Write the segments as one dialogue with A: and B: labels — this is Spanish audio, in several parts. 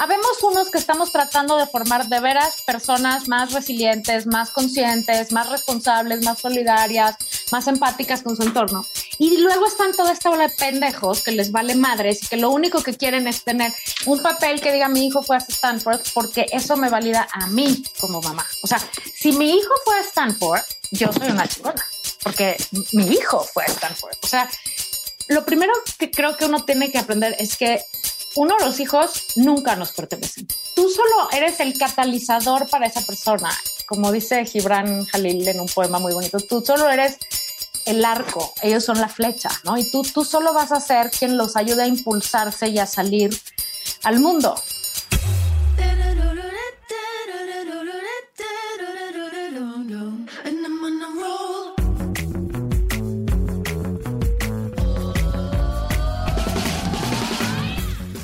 A: Habemos unos que estamos tratando de formar de veras personas más resilientes, más conscientes, más responsables, más solidarias, más empáticas con su entorno. Y luego están toda esta ola de pendejos que les vale madres y que lo único que quieren es tener un papel que diga mi hijo fue a Stanford porque eso me valida a mí como mamá. O sea, si mi hijo fue a Stanford, yo soy una chingona porque mi hijo fue a Stanford. O sea, lo primero que creo que uno tiene que aprender es que uno de los hijos nunca nos pertenecen. Tú solo eres el catalizador para esa persona. Como dice Gibran Jalil en un poema muy bonito, tú solo eres el arco, ellos son la flecha, ¿no? Y tú, tú solo vas a ser quien los ayude a impulsarse y a salir al mundo.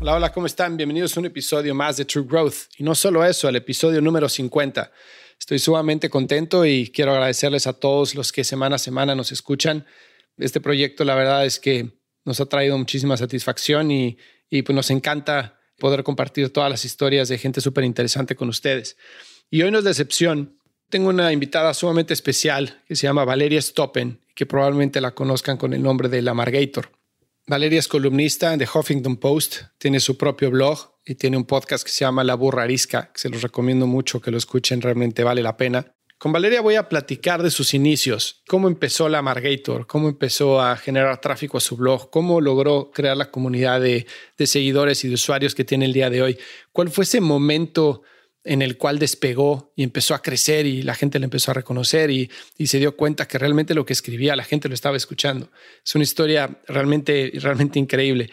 B: Hola, hola, ¿cómo están? Bienvenidos a un episodio más de True Growth. Y no solo eso, el episodio número 50. Estoy sumamente contento y quiero agradecerles a todos los que semana a semana nos escuchan. Este proyecto, la verdad es que nos ha traído muchísima satisfacción y, y pues nos encanta poder compartir todas las historias de gente súper interesante con ustedes. Y hoy no es. Tengo una invitada sumamente especial que se llama Valeria Stoppen, que probablemente la conozcan con el nombre de La Margator. Valeria es columnista de Huffington Post, tiene su propio blog y tiene un podcast que se llama La Burra Arisca, que se los recomiendo mucho que lo escuchen, realmente vale la pena. Con Valeria voy a platicar de sus inicios, cómo empezó la Margator, cómo empezó a generar tráfico a su blog, cómo logró crear la comunidad de, de seguidores y de usuarios que tiene el día de hoy, cuál fue ese momento en el cual despegó y empezó a crecer y la gente le empezó a reconocer y, se dio cuenta que realmente lo que escribía la gente lo estaba escuchando. Es una historia realmente, realmente increíble.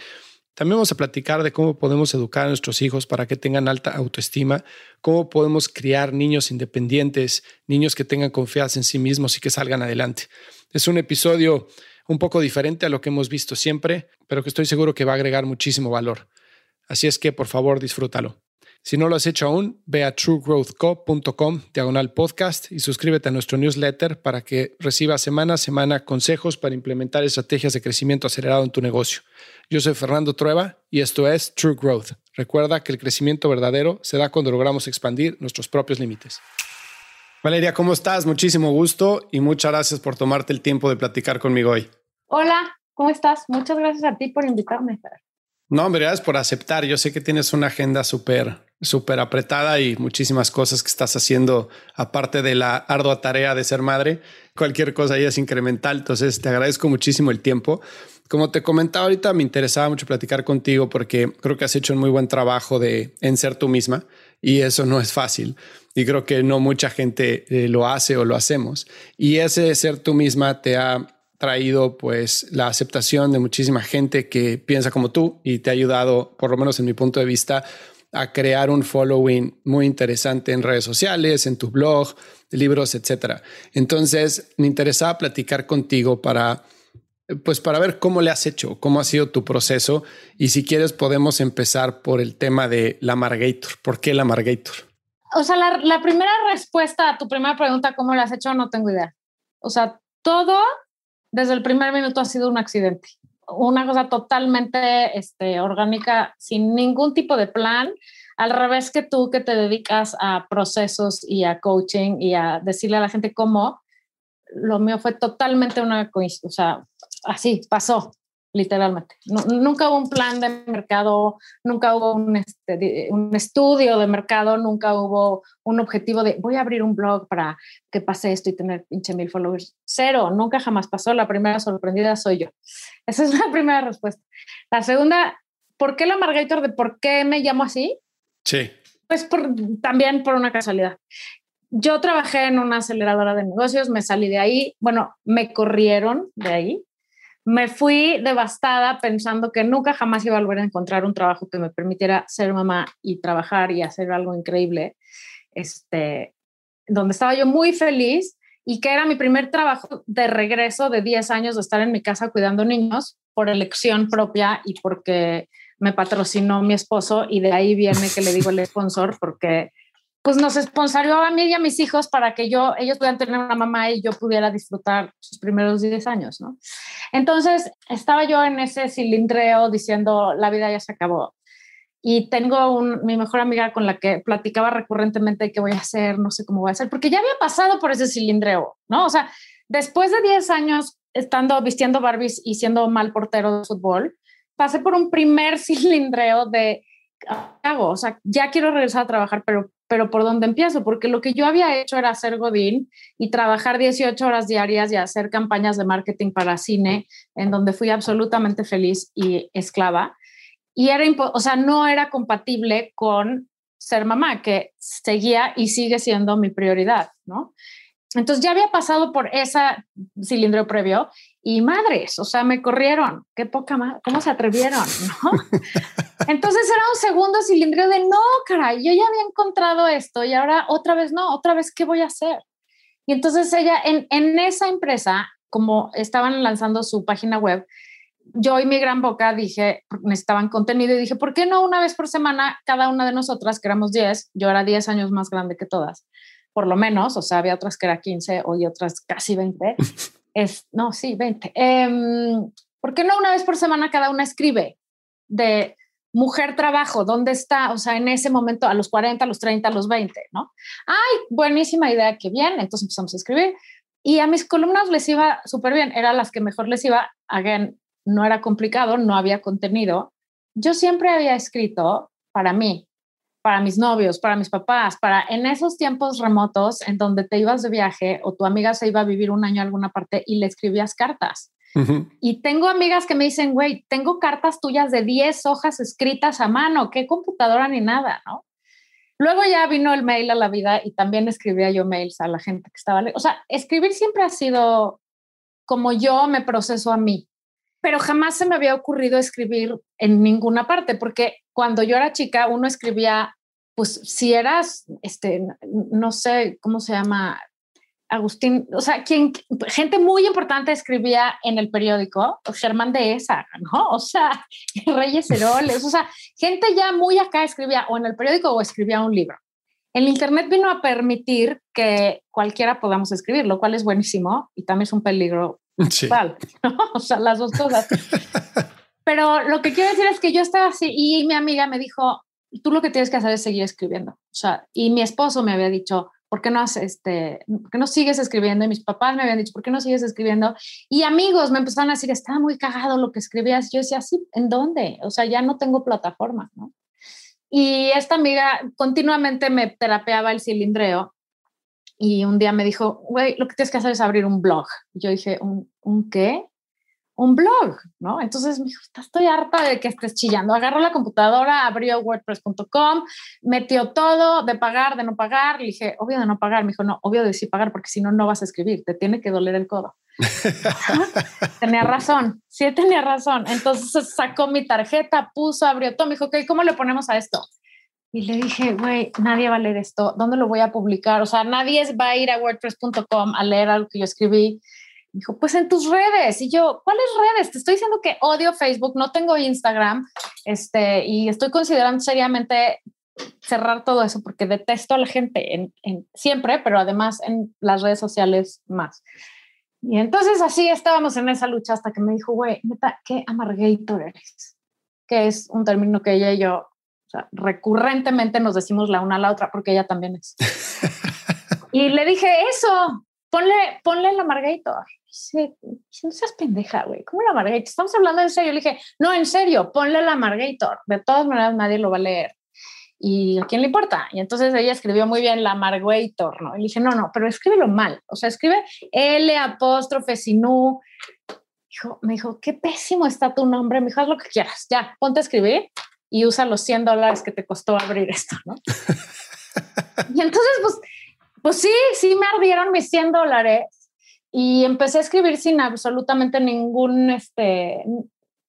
B: También vamos a platicar de cómo podemos educar a nuestros hijos para que tengan alta autoestima, cómo podemos criar niños independientes, niños que tengan confianza en sí mismos y que salgan adelante. Es un episodio un poco diferente a lo que hemos visto siempre, pero que estoy seguro que va a agregar muchísimo valor. Así es que por favor disfrútalo. Si no lo has hecho aún, ve a truegrowthco.com diagonal podcast y suscríbete a nuestro newsletter para que recibas semana a semana consejos para implementar estrategias de crecimiento acelerado en tu negocio. Yo soy Fernando Trueba y esto es True Growth. Recuerda que el crecimiento verdadero se da cuando logramos expandir nuestros propios límites. Valeria, ¿cómo estás? Muchísimo gusto y muchas gracias por tomarte el tiempo de platicar conmigo hoy.
A: Hola, ¿cómo estás? Muchas gracias a ti por invitarme.
B: No, hombre, gracias por aceptar. Yo sé que tienes una agenda súper súper apretada y muchísimas cosas que estás haciendo aparte de la ardua tarea de ser madre. Cualquier cosa ahí es incremental. Entonces te agradezco muchísimo el tiempo. Como te comentaba ahorita, me interesaba mucho platicar contigo porque creo que has hecho un muy buen trabajo de en ser tú misma y eso no es fácil. Y creo que no mucha gente eh, lo hace o lo hacemos. Y ese ser tú misma te ha traído pues la aceptación de muchísima gente que piensa como tú y te ha ayudado, por lo menos en mi punto de vista, a crear un following muy interesante en redes sociales, en tu blog, libros, etcétera. Entonces, me interesaba platicar contigo para pues para ver cómo le has hecho, cómo ha sido tu proceso y si quieres podemos empezar por el tema de la Margator. ¿Por qué la Margator?
A: O sea, la, la primera respuesta a tu primera pregunta, ¿cómo le has hecho? No tengo idea. O sea, todo desde el primer minuto ha sido un accidente una cosa totalmente este, orgánica, sin ningún tipo de plan, al revés que tú que te dedicas a procesos y a coaching y a decirle a la gente cómo, lo mío fue totalmente una o sea, así pasó. Literalmente. nunca hubo un plan de mercado, nunca hubo un, este, un, estudio de mercado, nunca hubo un objetivo de voy a abrir un blog para que pase esto y tener pinche mil followers. Cero, nunca jamás pasó. La primera sorprendida soy yo. Esa es la primera respuesta. La segunda, ¿por qué la Margator de por qué me llamo así?
B: Sí.
A: Pues por, también por una casualidad. Yo trabajé en una aceleradora de negocios, me salí de ahí, bueno, me corrieron de ahí, me fui devastada pensando que nunca jamás iba a volver a encontrar un trabajo que me permitiera ser mamá y trabajar y hacer algo increíble, este, donde estaba yo muy feliz y que era mi primer trabajo de regreso de 10 años de estar en mi casa cuidando niños por elección propia y porque me patrocinó mi esposo y de ahí viene que le digo el sponsor porque pues nos sponsorió a mí y a mis hijos para que yo, ellos pudieran tener una mamá y yo pudiera disfrutar sus primeros 10 años, ¿no? Entonces estaba yo en ese cilindreo diciendo, la vida ya se acabó. Y tengo un, mi mejor amiga con la que platicaba recurrentemente qué voy a hacer, no sé cómo voy a hacer, porque ya había pasado por ese cilindreo, ¿no? O sea, después de 10 años estando vistiendo Barbies y siendo mal portero de fútbol, pasé por un primer cilindreo de, ¿qué hago? O sea, ya quiero regresar a trabajar, pero pero ¿por dónde empiezo? Porque lo que yo había hecho era hacer Godín y trabajar 18 horas diarias y hacer campañas de marketing para cine, en donde fui absolutamente feliz y esclava. Y era, o sea, no era compatible con ser mamá, que seguía y sigue siendo mi prioridad, ¿no? Entonces ya había pasado por ese cilindro previo y madres, o sea, me corrieron, qué poca más, ¿cómo se atrevieron? ¿no? Entonces era un segundo cilindro de no, caray, yo ya había encontrado esto y ahora otra vez no, otra vez, ¿qué voy a hacer? Y entonces ella, en, en esa empresa, como estaban lanzando su página web, yo y mi gran boca dije, necesitaban contenido y dije, ¿por qué no una vez por semana cada una de nosotras, que éramos 10, yo era 10 años más grande que todas, por lo menos, o sea, había otras que era 15 y otras casi 20. es, no, sí, 20. Em, ¿Por qué no una vez por semana cada una escribe de mujer trabajo, dónde está? O sea, en ese momento, a los 40, a los 30, a los 20, ¿no? Ay, buenísima idea, qué bien. Entonces empezamos a escribir. Y a mis columnas les iba súper bien, eran las que mejor les iba. Again, no era complicado, no había contenido. Yo siempre había escrito para mí, para mis novios, para mis papás, para en esos tiempos remotos en donde te ibas de viaje o tu amiga se iba a vivir un año a alguna parte y le escribías cartas. Y tengo amigas que me dicen, güey, tengo cartas tuyas de 10 hojas escritas a mano, qué computadora ni nada, ¿no? Luego ya vino el mail a la vida y también escribía yo mails a la gente que estaba. O sea, escribir siempre ha sido como yo me proceso a mí, pero jamás se me había ocurrido escribir en ninguna parte, porque cuando yo era chica, uno escribía, pues si eras, este, no sé cómo se llama, Agustín, o sea, quien, gente muy importante escribía en el periódico, Germán de esa, ¿no? O sea, Reyes Heroles, o sea, gente ya muy acá escribía o en el periódico o escribía un libro. El Internet vino a permitir que cualquiera podamos escribir, lo cual es buenísimo y también es un peligro sí. ¿no? O sea, las dos cosas. Pero lo que quiero decir es que yo estaba así y mi amiga me dijo, tú lo que tienes que hacer es seguir escribiendo. O sea, y mi esposo me había dicho, ¿por qué no, este, ¿por no sigues escribiendo? Y mis papás me habían dicho, ¿por qué no sigues escribiendo? Y amigos me empezaron a decir, está muy cagado lo que escribías. Yo decía, sí, ¿en dónde? O sea, ya no tengo plataforma, ¿no? Y esta amiga continuamente me terapeaba el cilindreo y un día me dijo, güey, lo que tienes que hacer es abrir un blog. Yo dije, ¿un, ¿un qué? Un blog, ¿no? Entonces me dijo, estoy harta de que estés chillando. Agarró la computadora, abrió wordpress.com, metió todo de pagar, de no pagar. Le dije, obvio de no pagar. Me dijo, no, obvio de sí pagar, porque si no, no vas a escribir, te tiene que doler el codo. tenía razón, sí tenía razón. Entonces sacó mi tarjeta, puso, abrió todo. Me dijo, ok, ¿cómo le ponemos a esto? Y le dije, güey, nadie va a leer esto. ¿Dónde lo voy a publicar? O sea, nadie va a ir a wordpress.com a leer algo que yo escribí dijo, pues en tus redes. Y yo, ¿cuáles redes? Te estoy diciendo que odio Facebook, no tengo Instagram, este, y estoy considerando seriamente cerrar todo eso porque detesto a la gente en, siempre, pero además en las redes sociales más. Y entonces así estábamos en esa lucha hasta que me dijo, güey, neta, ¿qué amargator eres? Que es un término que ella y yo o sea, recurrentemente nos decimos la una a la otra porque ella también es. y le dije, eso, ponle, ponle la Margator. Sí, no seas pendeja, güey. ¿Cómo la Margator? Estamos hablando en serio. Le dije, no, en serio, ponle la Margator. De todas maneras, nadie lo va a leer. ¿Y a quién le importa? Y entonces ella escribió muy bien la Margator, ¿no? Y le dije, no, no, pero escríbelo mal. O sea, escribe L apóstrofe sinú. Dijo, me dijo, qué pésimo está tu nombre. Me dijo, haz lo que quieras. Ya, ponte a escribir y usa los 100 dólares que te costó abrir esto, ¿no? y entonces, pues, pues sí, sí me ardieron mis 100 dólares y empecé a escribir sin absolutamente ningún, este,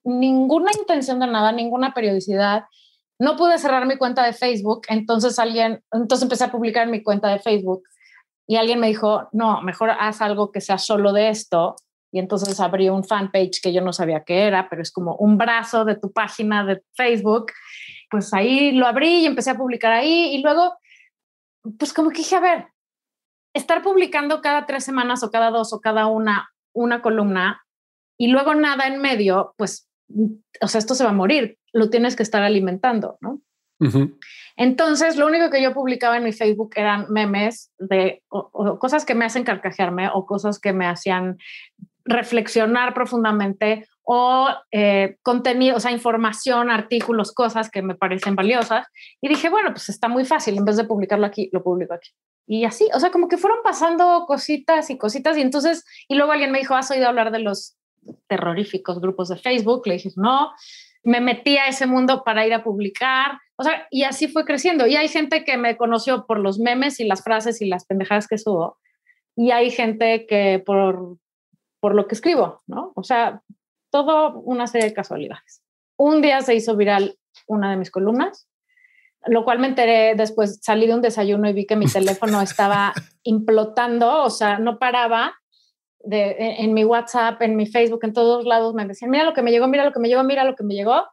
A: ninguna intención de nada, ninguna periodicidad. No pude cerrar mi cuenta de Facebook, entonces alguien, entonces empecé a publicar en mi cuenta de Facebook y alguien me dijo, no, mejor haz algo que sea solo de esto. Y entonces abrí un fanpage que yo no sabía qué era, pero es como un brazo de tu página de Facebook. Pues ahí lo abrí y empecé a publicar ahí y luego, pues como que dije, a ver, estar publicando cada tres semanas o cada dos o cada una una columna y luego nada en medio, pues, o sea, esto se va a morir, lo tienes que estar alimentando, ¿no? Entonces, lo único que yo publicaba en mi Facebook eran memes de cosas que me hacen carcajearme o cosas que me hacían reflexionar profundamente o eh, contenido, o sea, información, artículos, cosas que me parecen valiosas. Y dije, bueno, pues está muy fácil, en vez de publicarlo aquí, lo publico aquí. Y así, o sea, como que fueron pasando cositas y cositas y entonces, y luego alguien me dijo, ¿has oído hablar de los terroríficos grupos de Facebook? Le dije, no, me metí a ese mundo para ir a publicar, o sea, y así fue creciendo. Y hay gente que me conoció por los memes y las frases y las pendejadas que subo, y hay gente que por, por lo que escribo, ¿no? O sea, todo una serie de casualidades. Un día se hizo viral una de mis columnas lo cual me enteré después, salí de un desayuno y vi que mi teléfono estaba implotando, o sea, no paraba. De, en, mi WhatsApp, en mi Facebook, en todos lados me decían, mira lo que me llegó, mira lo que me llegó, mira lo que me llegó.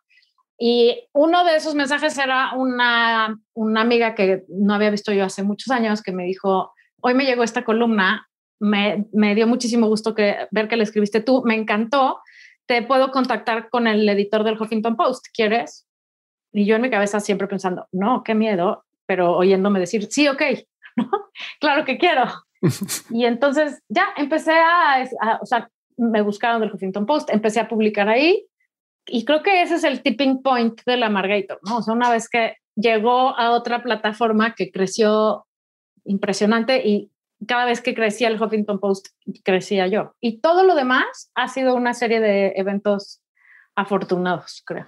A: Y uno de esos mensajes era una, una amiga que no había visto yo hace muchos años que me dijo, hoy me llegó esta columna, me, me dio muchísimo gusto que, ver que la escribiste tú, me encantó, te puedo contactar con el editor del Huffington Post, ¿quieres? Y yo en mi cabeza siempre pensando, no, qué miedo, pero oyéndome decir, sí, ok, claro que quiero. y entonces ya empecé a, o sea, me buscaron del Huffington Post, empecé a publicar ahí y creo que ese es el tipping point de la Margator, ¿no? O sea, una vez que llegó a otra plataforma que creció impresionante y cada vez que crecía el Huffington Post, crecía yo. Y todo lo demás ha sido una serie de eventos afortunados, creo.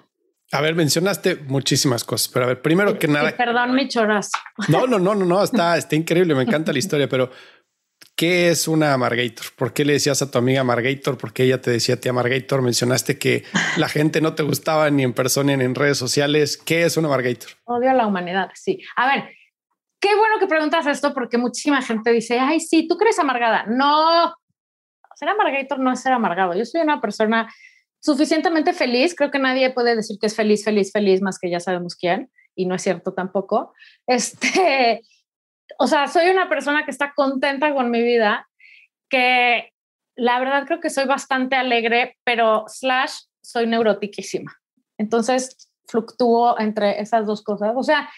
B: A ver, mencionaste muchísimas cosas, pero a ver, primero que nada.
A: perdón, mi chorazo.
B: No, no, no, no, no, está, está increíble, me encanta la historia, pero ¿qué es una Margator? ¿Por qué le decías a tu amiga Margator? ¿Por qué ella te decía a ti Margator? Mencionaste que la gente no te gustaba ni en persona ni en redes sociales. ¿Qué es una Margator?
A: Odio a la humanidad, sí. A ver, qué bueno que preguntas esto porque muchísima gente dice, ay, sí, tú crees amargada. No, ser amargator no es ser amargado. Yo soy una persona suficientemente feliz. Creo que nadie puede decir que es feliz, feliz, feliz, más que ya sabemos quién, y no es cierto tampoco. Este, o sea, soy una persona que está contenta con mi vida, que la verdad creo que soy bastante alegre, pero slash soy neurotiquísima. Entonces fluctúo entre esas dos cosas. O sea,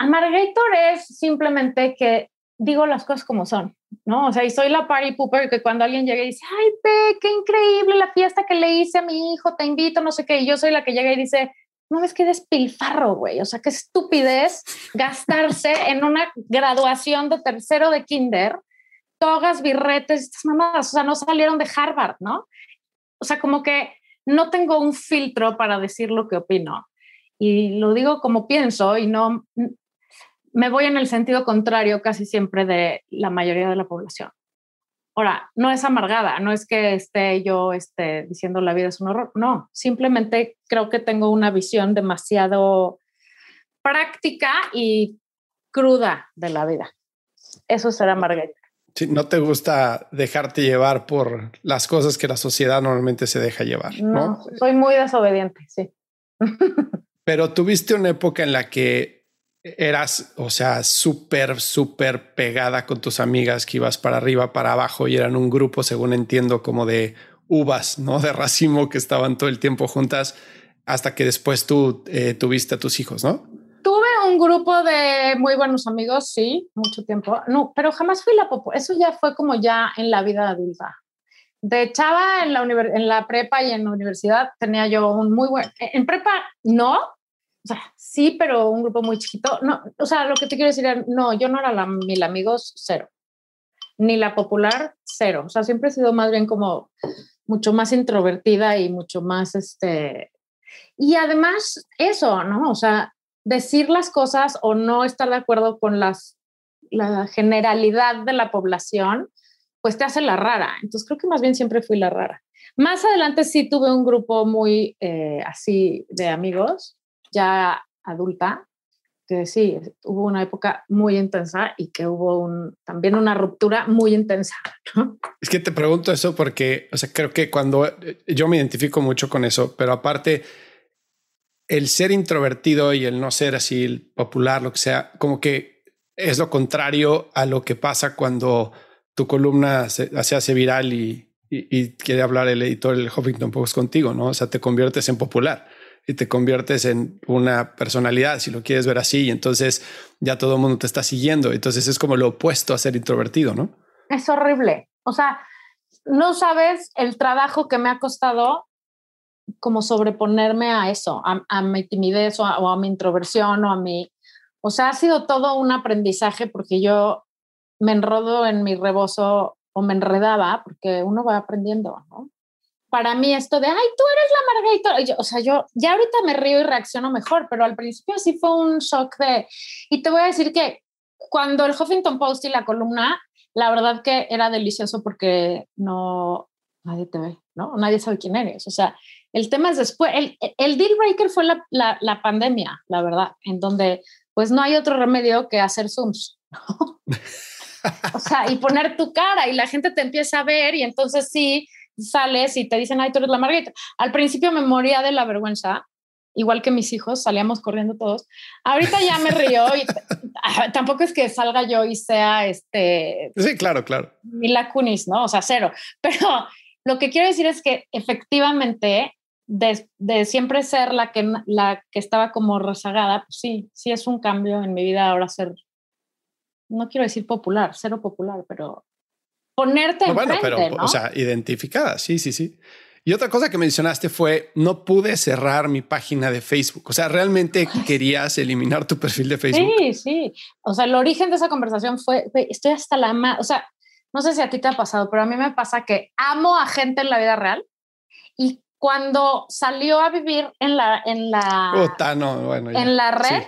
A: Amargator es simplemente que digo las cosas como son. ¿no? O sea, y soy la party pooper que cuando alguien llega y dice, ay, pe, qué increíble la fiesta que le hice a mi hijo, te invito, no sé qué, y yo soy la que llega y dice, no ves que despilfarro, güey, o sea, qué estupidez gastarse en una graduación de tercero de kinder, togas, birretes, estas mamadas, o sea, no salieron de Harvard, ¿no? O sea, como que no tengo un filtro para decir lo que opino. Y lo digo como pienso y no, me voy en el sentido contrario casi siempre de la mayoría de la población. Ahora, no es amargada, no es que esté yo esté diciendo la vida es un horror, no, simplemente creo que tengo una visión demasiado práctica y cruda de la vida. Eso será Margarita.
B: Sí, no te gusta dejarte llevar por las cosas que la sociedad normalmente se deja llevar. No,
A: soy muy desobediente, sí.
B: Pero tuviste una época en la que eras, o sea, súper, súper pegada con tus amigas que ibas para arriba, para abajo y eran un grupo, según entiendo, como de uvas, ¿no? De racimo que estaban todo el tiempo juntas hasta que después tú eh, tuviste a tus hijos, ¿no?
A: Tuve un grupo de muy buenos amigos, sí, mucho tiempo. No, pero jamás fui la popular. Eso ya fue como ya en la vida adulta. De chava en la, en la prepa y en la universidad tenía yo un muy buen... En prepa no, sí, pero un grupo muy chiquito. No, o sea, lo que te quiero decir es, no, yo no era la mil amigos, cero. Ni la popular, cero. O sea, siempre he sido más bien como mucho más introvertida y mucho más, este... Y además, eso, ¿no? O sea, decir las cosas o no estar de acuerdo con las, la generalidad de la población, pues te hace la rara. Entonces creo que más bien siempre fui la rara. Más adelante sí tuve un grupo muy eh, así de amigos, ya adulta, que sí, hubo una época muy intensa y que hubo también una ruptura muy intensa.
B: Es que te pregunto eso porque, o sea, creo que cuando eh, yo me identifico mucho con eso, pero aparte, el ser introvertido y el no ser así popular, lo que sea, como que es lo contrario a lo que pasa cuando tu columna se, hace viral y, y, y, quiere hablar el editor del Huffington Post contigo, ¿no? O sea, te conviertes en popular y te conviertes en una personalidad, si lo quieres ver así, y entonces ya todo el mundo te está siguiendo. Entonces es como lo opuesto a ser introvertido, ¿no?
A: Es horrible. O sea, no sabes el trabajo que me ha costado como sobreponerme a eso, a, mi timidez o a, mi introversión o a mi... O sea, ha sido todo un aprendizaje porque yo me enrodo en mi rebozo o me enredaba porque uno va aprendiendo, ¿no? Para mí esto de, ay, tú eres la Margarita, o sea, yo ya ahorita me río y reacciono mejor, pero al principio sí fue un shock de, y te voy a decir que cuando el Huffington Post y la columna, la verdad que era delicioso porque no, nadie te ve, ¿no? Nadie sabe quién eres, o sea, el tema es después, el, el deal breaker fue la, la, la pandemia, la verdad, en donde pues no hay otro remedio que hacer Zooms, ¿no? o sea, y poner tu cara y la gente te empieza a ver y entonces sí, sales y te dicen, ay, tú eres la Margarita. Al principio me moría de la vergüenza, igual que mis hijos, salíamos corriendo todos. Ahorita ya me río y tampoco es que salga yo y sea este.
B: Sí, claro, claro.
A: Mila Kunis, ¿no? O sea, cero. Pero lo que quiero decir es que efectivamente, de, de, siempre ser la que, la que estaba como rezagada, pues sí, sí es un cambio en mi vida ahora ser, no quiero decir popular, cero popular, pero ponerte no, bueno, pero,
B: o sea, identificada, sí, sí, sí. Y otra cosa que mencionaste fue, no pude cerrar mi página de Facebook. O sea, ¿realmente querías eliminar tu perfil de Facebook?
A: Sí, sí. O sea, el origen de esa conversación fue, estoy hasta la más, o sea, no sé si a ti te ha pasado, pero a mí me pasa que amo a gente en la vida real y cuando salió a vivir en la, en la,
B: bueno,
A: en la red,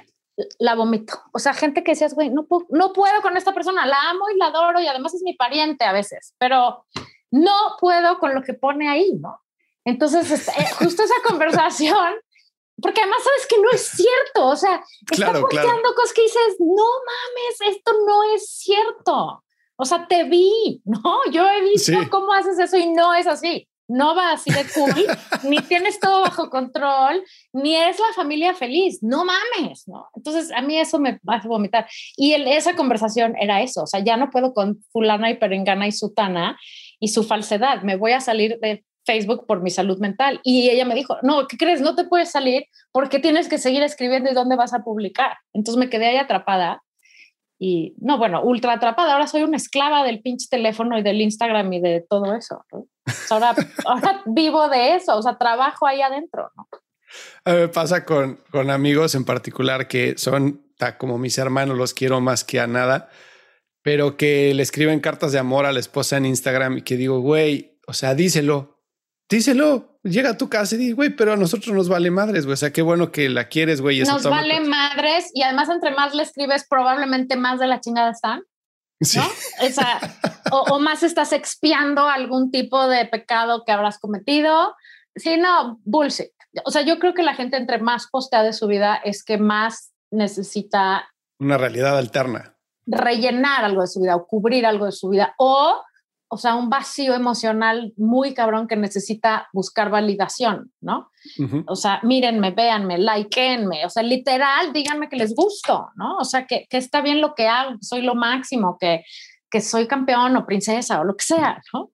A: la vomito. O sea, gente que decías, güey, no, puedo, no puedo con esta persona, la amo y la adoro y además es mi pariente a veces, pero no puedo con lo que pone ahí, ¿no? Entonces, este, justo esa conversación, porque además sabes que no es cierto, o sea, está posteando cosas que dices, no mames, esto no es cierto. O sea, te vi, ¿no? Yo he visto cómo haces eso y no es así no va así de cool, ni tienes todo bajo control, ni es la familia feliz, no mames, ¿no? Entonces a mí eso me a vomitar. Y esa conversación era eso, o sea, ya no puedo con fulana y perengana y sutana y su falsedad, me voy a salir de Facebook por mi salud mental. Y ella me dijo, no, ¿qué crees? No te puedes salir porque tienes que seguir escribiendo y dónde vas a publicar. Entonces me quedé ahí atrapada y no, bueno, ultra atrapada. Ahora soy una esclava del pinche teléfono y del Instagram y de todo eso. Ahora, ahora vivo de eso, o sea, trabajo ahí adentro. ¿no?
B: A me pasa con, con amigos en particular que son como mis hermanos, los quiero más que a nada, pero que le escriben cartas de amor a la esposa en Instagram y que digo, güey, o sea, díselo, díselo, llega a tu casa y dice, güey, pero a nosotros nos vale madres, güey. O sea, qué bueno que la quieres, güey.
A: Nos vale madres y además entre más le escribes, probablemente más de la chingada están. Sí. ¿no? o, más estás expiando algún tipo de pecado que habrás cometido. Sí, no, bullshit. O sea, yo creo que la gente entre más postea de su vida es que más necesita...
B: Una realidad alterna.
A: Rellenar algo de su vida o cubrir algo de su vida o o sea, un vacío emocional muy cabrón que necesita buscar validación, ¿no? O sea, mírenme, véanme, likeenme, o sea, literal, díganme que les gusto, ¿no? O sea, que, que está bien lo que hago, que soy lo máximo, que, que soy campeón o princesa o lo que sea, ¿no?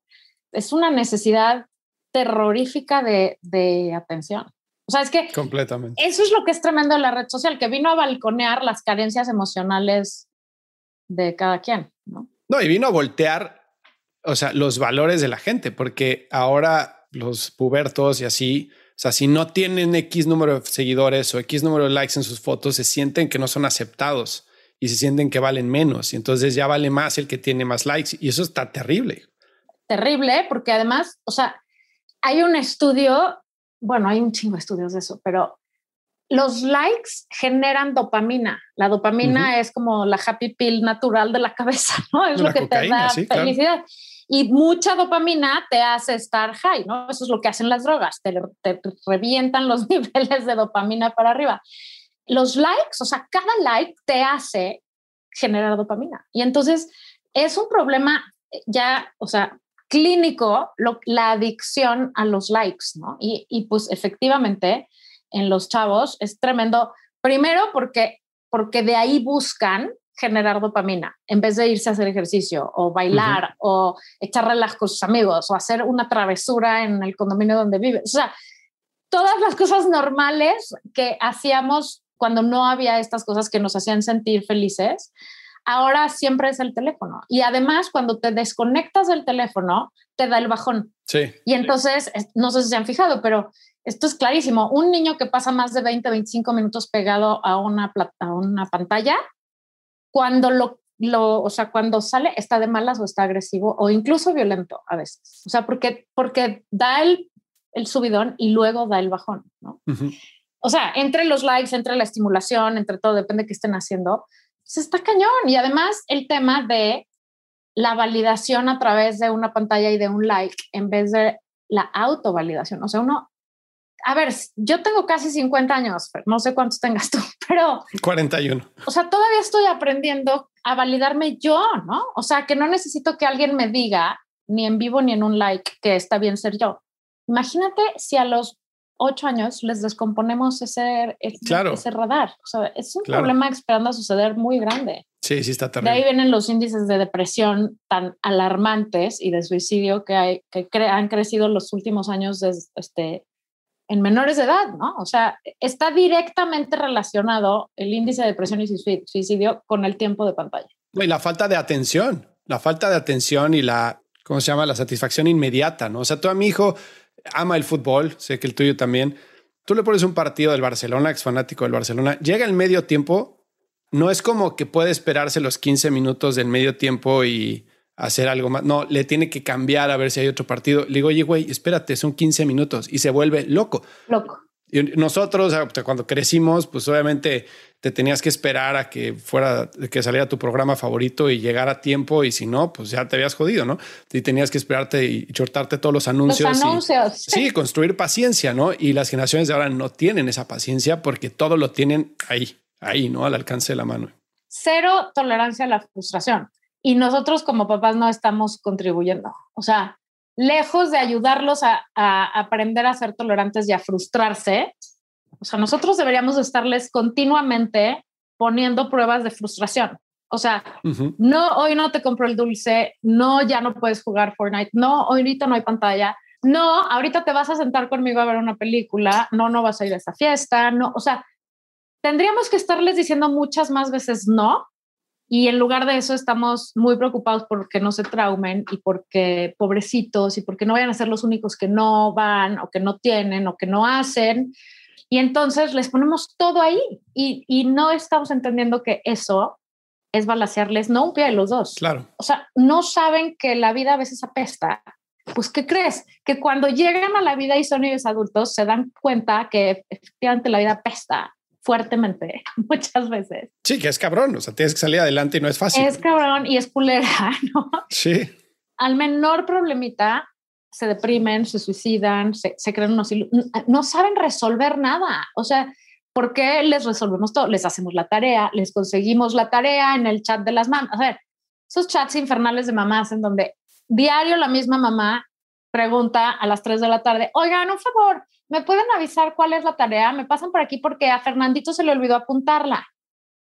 A: Es una necesidad terrorífica de, de atención. O sea, es que
B: completamente.
A: Eso es lo que es tremendo de la red social, que vino a balconear las carencias emocionales de cada quien, ¿no?
B: No, y vino a voltear, o sea, los valores de la gente, porque ahora los pubertos y así, o sea, si no tienen X número de seguidores o X número de likes en sus fotos, se sienten que no son aceptados y se sienten que valen menos. Y entonces ya vale más el que tiene más likes. Y eso está terrible.
A: Terrible, porque además, o sea, hay un estudio, bueno, hay un chingo de estudios de eso, pero los likes generan dopamina. La dopamina es como la happy pill natural de la cabeza, ¿no? Es lo que te da felicidad. Y mucha dopamina te hace estar high, ¿no? Eso es lo que hacen las drogas, te, te revientan los niveles de dopamina para arriba. Los likes, o sea, cada like te hace generar dopamina. Y entonces es un problema ya, o sea, clínico la adicción a los likes, ¿no? Y, y, pues efectivamente en los chavos es tremendo, primero porque, porque de ahí buscan generar dopamina en vez de irse a hacer ejercicio o bailar o echar relax con sus amigos o hacer una travesura en el condominio donde vive. O sea, todas las cosas normales que hacíamos cuando no había estas cosas que nos hacían sentir felices, ahora siempre es el teléfono. Y además, cuando te desconectas del teléfono, te da el bajón.
B: Sí.
A: Y entonces, no sé si se han fijado, pero esto es clarísimo. Un niño que pasa más de 20, 25 minutos pegado a una, a una pantalla, cuando lo, lo, o sea, cuando sale está de malas o está agresivo o incluso violento a veces. O sea, porque, porque da el, el subidón y luego da el bajón, ¿no? O sea, entre los likes, entre la estimulación, entre todo, depende de qué estén haciendo, se está cañón. Y además el tema de la validación a través de una pantalla y de un like en vez de la autovalidación. O sea, uno, a ver, yo tengo casi 50 años, no sé cuántos tengas tú, pero...
B: 41.
A: O sea, todavía estoy aprendiendo a validarme yo, ¿no? O sea, que no necesito que alguien me diga, ni en vivo ni en un like, que está bien ser yo. Imagínate si a los ocho años les descomponemos ese, ese, radar. O sea, es un problema esperando a suceder muy grande.
B: Sí, sí está terrible.
A: De ahí vienen los índices de depresión tan alarmantes y de suicidio que, hay, que han crecido los últimos años este, en menores de edad, ¿no? O sea, está directamente relacionado el índice de depresión y suicidio con el tiempo de pantalla.
B: Y la falta de atención, la falta de atención y la, ¿cómo se llama? La satisfacción inmediata, ¿no? O sea, tú a mi hijo ama el fútbol, sé que el tuyo también. Tú le pones un partido del Barcelona, ex fanático del Barcelona, llega el medio tiempo, no es como que puede esperarse los 15 minutos del medio tiempo y hacer algo más. No, le tiene que cambiar a ver si hay otro partido. Le digo, oye, güey, espérate, son 15 minutos y se vuelve loco.
A: Loco.
B: Y nosotros, cuando crecimos, pues obviamente te tenías que esperar a que fuera, que saliera tu programa favorito y llegara a tiempo y si no, pues ya te habías jodido, ¿no? Y tenías que esperarte y chortarte todos los anuncios.
A: Los anuncios.
B: sí, construir paciencia, ¿no? Y las generaciones de ahora no tienen esa paciencia porque todo lo tienen ahí, ahí, ¿no? Al alcance de la mano.
A: Cero tolerancia a la frustración. Y nosotros como papás no estamos contribuyendo. O sea, lejos de ayudarlos a, aprender a ser tolerantes y a frustrarse, o sea, nosotros deberíamos estarles continuamente poniendo pruebas de frustración. O sea, no, hoy no te compro el dulce, no, ya no puedes jugar Fortnite, no, hoy ahorita no hay pantalla, no, ahorita te vas a sentar conmigo a ver una película, no, no vas a ir a esa fiesta, no, o sea, tendríamos que estarles diciendo muchas más veces no y en lugar de eso estamos muy preocupados porque no se traumen y porque pobrecitos y porque no vayan a ser los únicos que no van o que no tienen o que no hacen. Y entonces les ponemos todo ahí y, y no estamos entendiendo que eso es balasearles no un pie de los dos.
B: Claro.
A: O sea, no saben que la vida a veces apesta. Pues, ¿qué crees? Que cuando llegan a la vida y son ellos adultos, se dan cuenta que efectivamente la vida apesta fuertemente muchas veces.
B: Sí, que es cabrón, o sea, tienes que salir adelante y no es fácil.
A: Es cabrón y es culera, ¿no?
B: Sí.
A: Al menor problemita se deprimen, se suicidan, se, se crean unos... No saben resolver nada, o sea, ¿por qué les resolvemos todo? Les hacemos la tarea, les conseguimos la tarea en el chat de las mamás. A ver, esos chats infernales de mamás en donde diario la misma mamá pregunta a las 3 de la tarde, oigan, un favor, ¿me pueden avisar cuál es la tarea? Me pasan por aquí porque a Fernandito se le olvidó apuntarla.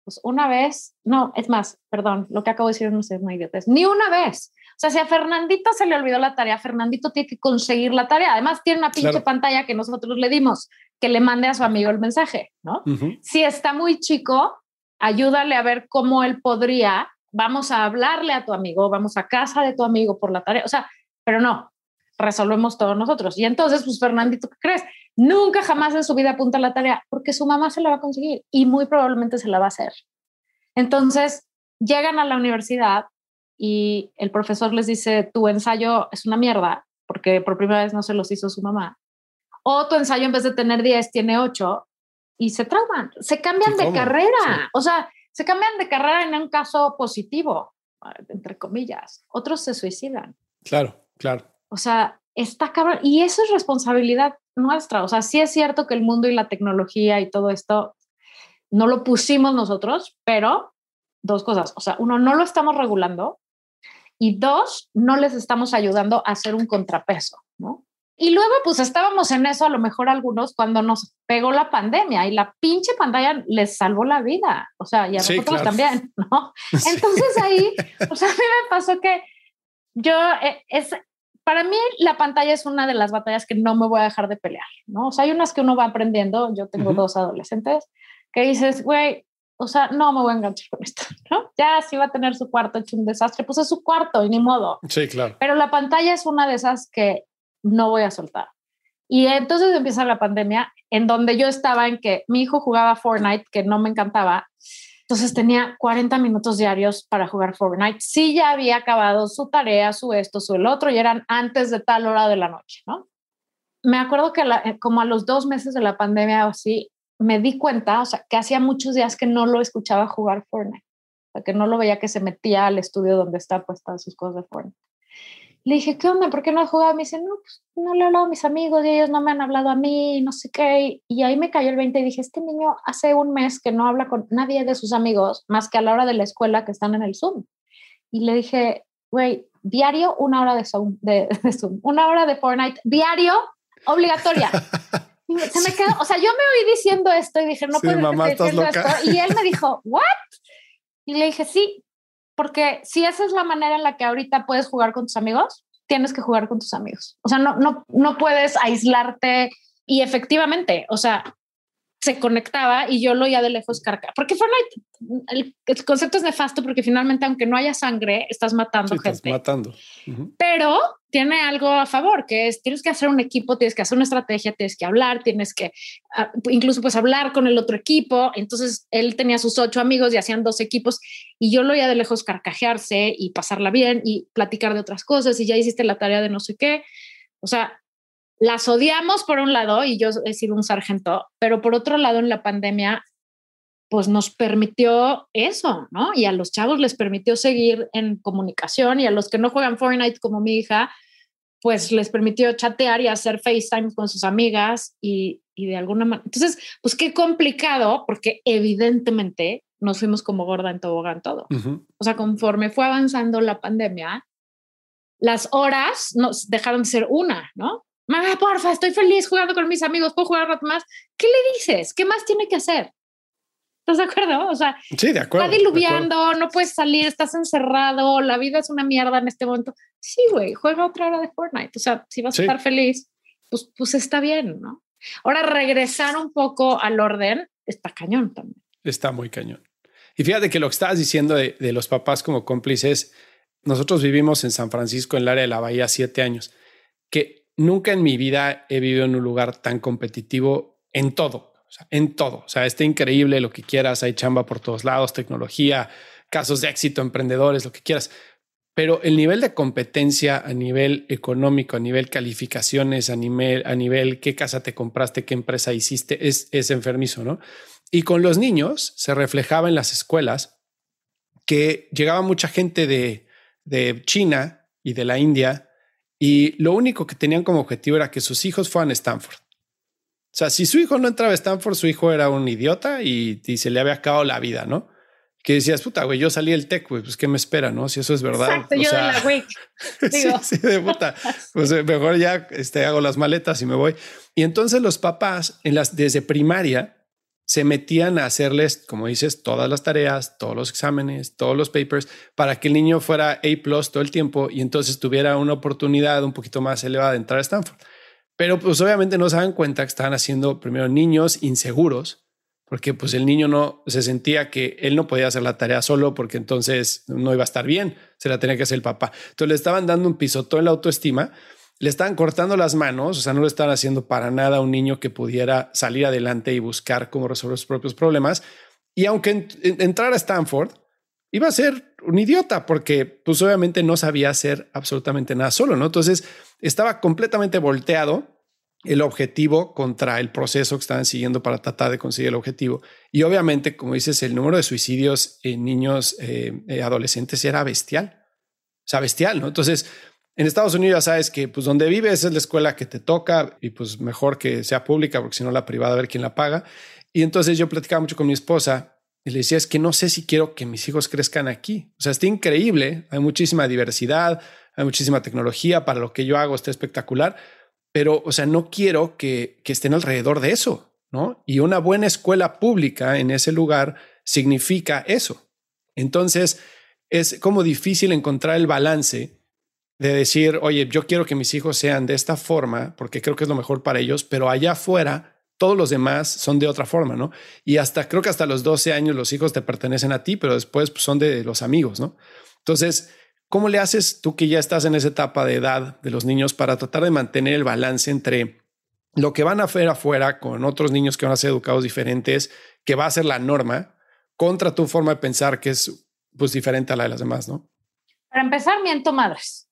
A: pues una vez, no, es más, perdón, lo que acabo de decir no sé, no idiotas, ni una vez. O sea, si a Fernandito se le olvidó la tarea, Fernandito tiene que conseguir la tarea. Además, tiene una pinche pantalla que nosotros le dimos, que le mande a su amigo el mensaje, ¿no? Si está muy chico, ayúdale a ver cómo él podría, vamos a hablarle a tu amigo, vamos a casa de tu amigo por la tarea. O sea, pero no, resolvemos todos nosotros. Y entonces, pues Fernandito, ¿qué crees? Nunca jamás en su vida apunta la tarea porque su mamá se la va a conseguir y muy probablemente se la va a hacer. Entonces, llegan a la universidad y el profesor les dice, tu ensayo es una mierda porque por primera vez no se los hizo su mamá. O tu ensayo en vez de tener 10 tiene 8 y se trauman, se cambian de carrera. O sea, se cambian de carrera en un caso positivo, entre comillas. Otros se suicidan.
B: Claro, claro.
A: O sea, está cabrón. Y eso es responsabilidad nuestra. O sea, sí es cierto que el mundo y la tecnología y todo esto no lo pusimos nosotros, pero dos cosas. O sea, uno, no lo estamos regulando y dos, no les estamos ayudando a hacer un contrapeso, ¿no? Y luego, pues estábamos en eso, a lo mejor algunos, cuando nos pegó la pandemia y la pinche pantalla les salvó la vida. O sea, y a nosotros también, ¿no? Entonces ahí, o sea, a mí me pasó que yo, eh, es, para mí la pantalla es una de las batallas que no me voy a dejar de pelear, ¿no? O sea, hay unas que uno va aprendiendo, yo tengo dos adolescentes, que dices, güey, o sea, no me voy a enganchar con esto, ¿no? Ya si va a tener su cuarto hecho un desastre, pues es su cuarto y ni modo.
B: Sí, claro.
A: Pero la pantalla es una de esas que no voy a soltar. Y entonces empieza la pandemia, en donde yo estaba en que mi hijo jugaba Fortnite, que no me encantaba, entonces tenía 40 minutos diarios para jugar Fortnite. Sí, ya había acabado su tarea, su esto, su el otro, y eran antes de tal hora de la noche, ¿no? Me acuerdo que eh, como a los dos meses de la pandemia o así, me di cuenta, o sea, que hacía muchos días que no lo escuchaba jugar Fortnite, o sea, que no lo veía que se metía al estudio donde está puestas sus cosas de Fortnite. Le dije, ¿qué onda? ¿Por qué no has jugado? Me dice, no, pues no le he hablado a mis amigos y ellos no me han hablado a mí, no sé qué. Y ahí me cayó el 20 y dije, este niño hace un mes que no habla con nadie de sus amigos más que a la hora de la escuela que están en el Zoom. Y le dije, güey, diario una hora de Zoom, de, Zoom, una hora de Fortnite, diario, obligatoria. Y se me quedó, o sea, yo me oí diciendo esto y dije, no puedo mamá, esto. Y él me dijo, ¿what? Y le dije, sí, porque si esa es la manera en la que ahorita puedes jugar con tus amigos, tienes que jugar con tus amigos. O sea, no, no, no puedes aislarte y efectivamente, o sea, se conectaba y yo lo oía de lejos carga. Porque Fortnite, el, el, concepto es nefasto porque finalmente, aunque no haya sangre, estás matando gente. Estás
B: matando.
A: Pero tiene algo a favor, que es tienes que hacer un equipo, tienes que hacer una estrategia, tienes que hablar, tienes que uh, incluso pues hablar con el otro equipo. Entonces él tenía sus ocho amigos y hacían dos equipos y yo lo oía de lejos carcajearse y pasarla bien y platicar de otras cosas y ya hiciste la tarea de no sé qué. O sea, las odiamos por un lado y yo he sido un sargento, pero por otro lado en la pandemia pues nos permitió eso, ¿no? Y a los chavos les permitió seguir en comunicación y a los que no juegan Fortnite como mi hija, pues les permitió chatear y hacer FaceTime con sus amigas y, y de alguna manera. Entonces, pues qué complicado, porque evidentemente nos fuimos como gorda en tobogán todo. O sea, conforme fue avanzando la pandemia, las horas nos dejaron de ser una, ¿no? Mamá, porfa, estoy feliz jugando con mis amigos, puedo jugar un rato más. ¿Qué le dices? ¿Qué más tiene que hacer? ¿Estás de acuerdo? O sea,
B: sí, de acuerdo,
A: está diluviando, no puedes salir, estás encerrado, la vida es una mierda en este momento. Sí, güey, juega otra hora de Fortnite. O sea, si vas a estar feliz, pues, pues está bien, ¿no? Ahora, regresar un poco al orden está cañón también.
B: Está muy cañón. Y fíjate que lo que estabas diciendo de, de los papás como cómplices, nosotros vivimos en San Francisco, en el área de la Bahía, siete años, que nunca en mi vida he vivido en un lugar tan competitivo en todo en todo. O sea, está increíble lo que quieras. Hay chamba por todos lados, tecnología, casos de éxito, emprendedores, lo que quieras. Pero el nivel de competencia a nivel económico, a nivel calificaciones, a nivel, a nivel qué casa te compraste, qué empresa hiciste, es, es enfermizo, ¿no? Y con los niños se reflejaba en las escuelas que llegaba mucha gente de, de China y de la India y lo único que tenían como objetivo era que sus hijos fueran a Stanford. O sea, si su hijo no entraba a Stanford, su hijo era un idiota y, se le había acabado la vida, ¿no? Que decías, puta, güey, yo salí del tech, güey, pues qué me espera, ¿no? Si eso es verdad.
A: Exacto, yo de la güey.
B: sí, sí, de puta. Pues eh, mejor ya este, hago las maletas y me voy. Y entonces los papás, en las, desde primaria, se metían a hacerles, como dices, todas las tareas, todos los exámenes, todos los papers, para que el niño fuera A plus todo el tiempo y entonces tuviera una oportunidad un poquito más elevada de entrar a Stanford. Pero pues obviamente no se dan cuenta que estaban haciendo primero niños inseguros, porque pues el niño no se sentía que él no podía hacer la tarea solo porque entonces no iba a estar bien, se la tenía que hacer el papá. Entonces le estaban dando un pisotón en la autoestima le estaban cortando las manos, o sea, no lo estaban haciendo para nada a un niño que pudiera salir adelante y buscar cómo resolver sus propios problemas. Y aunque entrara a Stanford, iba a ser un idiota porque pues obviamente no sabía hacer absolutamente nada solo, ¿no? Entonces estaba completamente volteado el objetivo contra el proceso que estaban siguiendo para tratar de conseguir el objetivo. Y obviamente, como dices, el número de suicidios en niños eh, eh, adolescentes era bestial. O sea, bestial, ¿no? Entonces, en Estados Unidos ya sabes que pues donde vives es la escuela que te toca y pues mejor que sea pública porque si no la privada a ver quién la paga. Y entonces yo platicaba mucho con mi esposa y le decía es que no sé si quiero que mis hijos crezcan aquí. O sea, está increíble, hay muchísima diversidad, hay muchísima tecnología para lo que yo hago, está espectacular, pero o sea, no quiero que, que estén alrededor de eso, ¿no? Y una buena escuela pública en ese lugar significa eso. Entonces, es como difícil encontrar el balance de decir, oye, yo quiero que mis hijos sean de esta forma porque creo que es lo mejor para ellos, pero allá afuera todos los demás son de otra forma, ¿no? Y hasta creo que hasta los 12 años los hijos te pertenecen a ti, pero después pues, son de los amigos, ¿no? Entonces, ¿cómo le haces tú que ya estás en esa etapa de edad de los niños para tratar de mantener el balance entre lo que van a hacer afuera con otros niños que van a ser educados diferentes, que va a ser la norma, contra tu forma de pensar que es pues diferente a la de las demás, ¿no?
A: Para empezar, miento madres.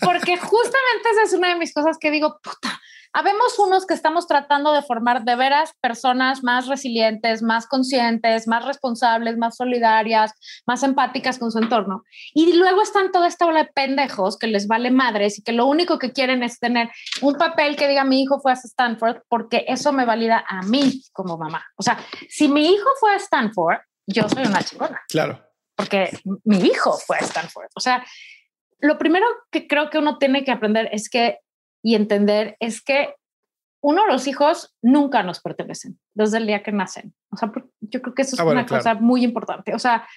A: Porque justamente esa es una de mis cosas que digo, puta, habemos unos que estamos tratando de formar de veras personas más resilientes, más conscientes, más responsables, más solidarias, más empáticas con su entorno. Y luego están toda esta ola de pendejos que les vale madres y que lo único que quieren es tener un papel que diga mi hijo fue a Stanford porque eso me valida a mí como mamá. O sea, si mi hijo fue a Stanford, yo soy una chingona.
B: Claro.
A: Porque mi hijo fue a Stanford. O sea, lo primero que creo que uno tiene que aprender es que y entender es que uno, los hijos nunca nos pertenecen desde el día que nacen. O sea, yo creo que eso es ah, una cosa muy importante. O sea,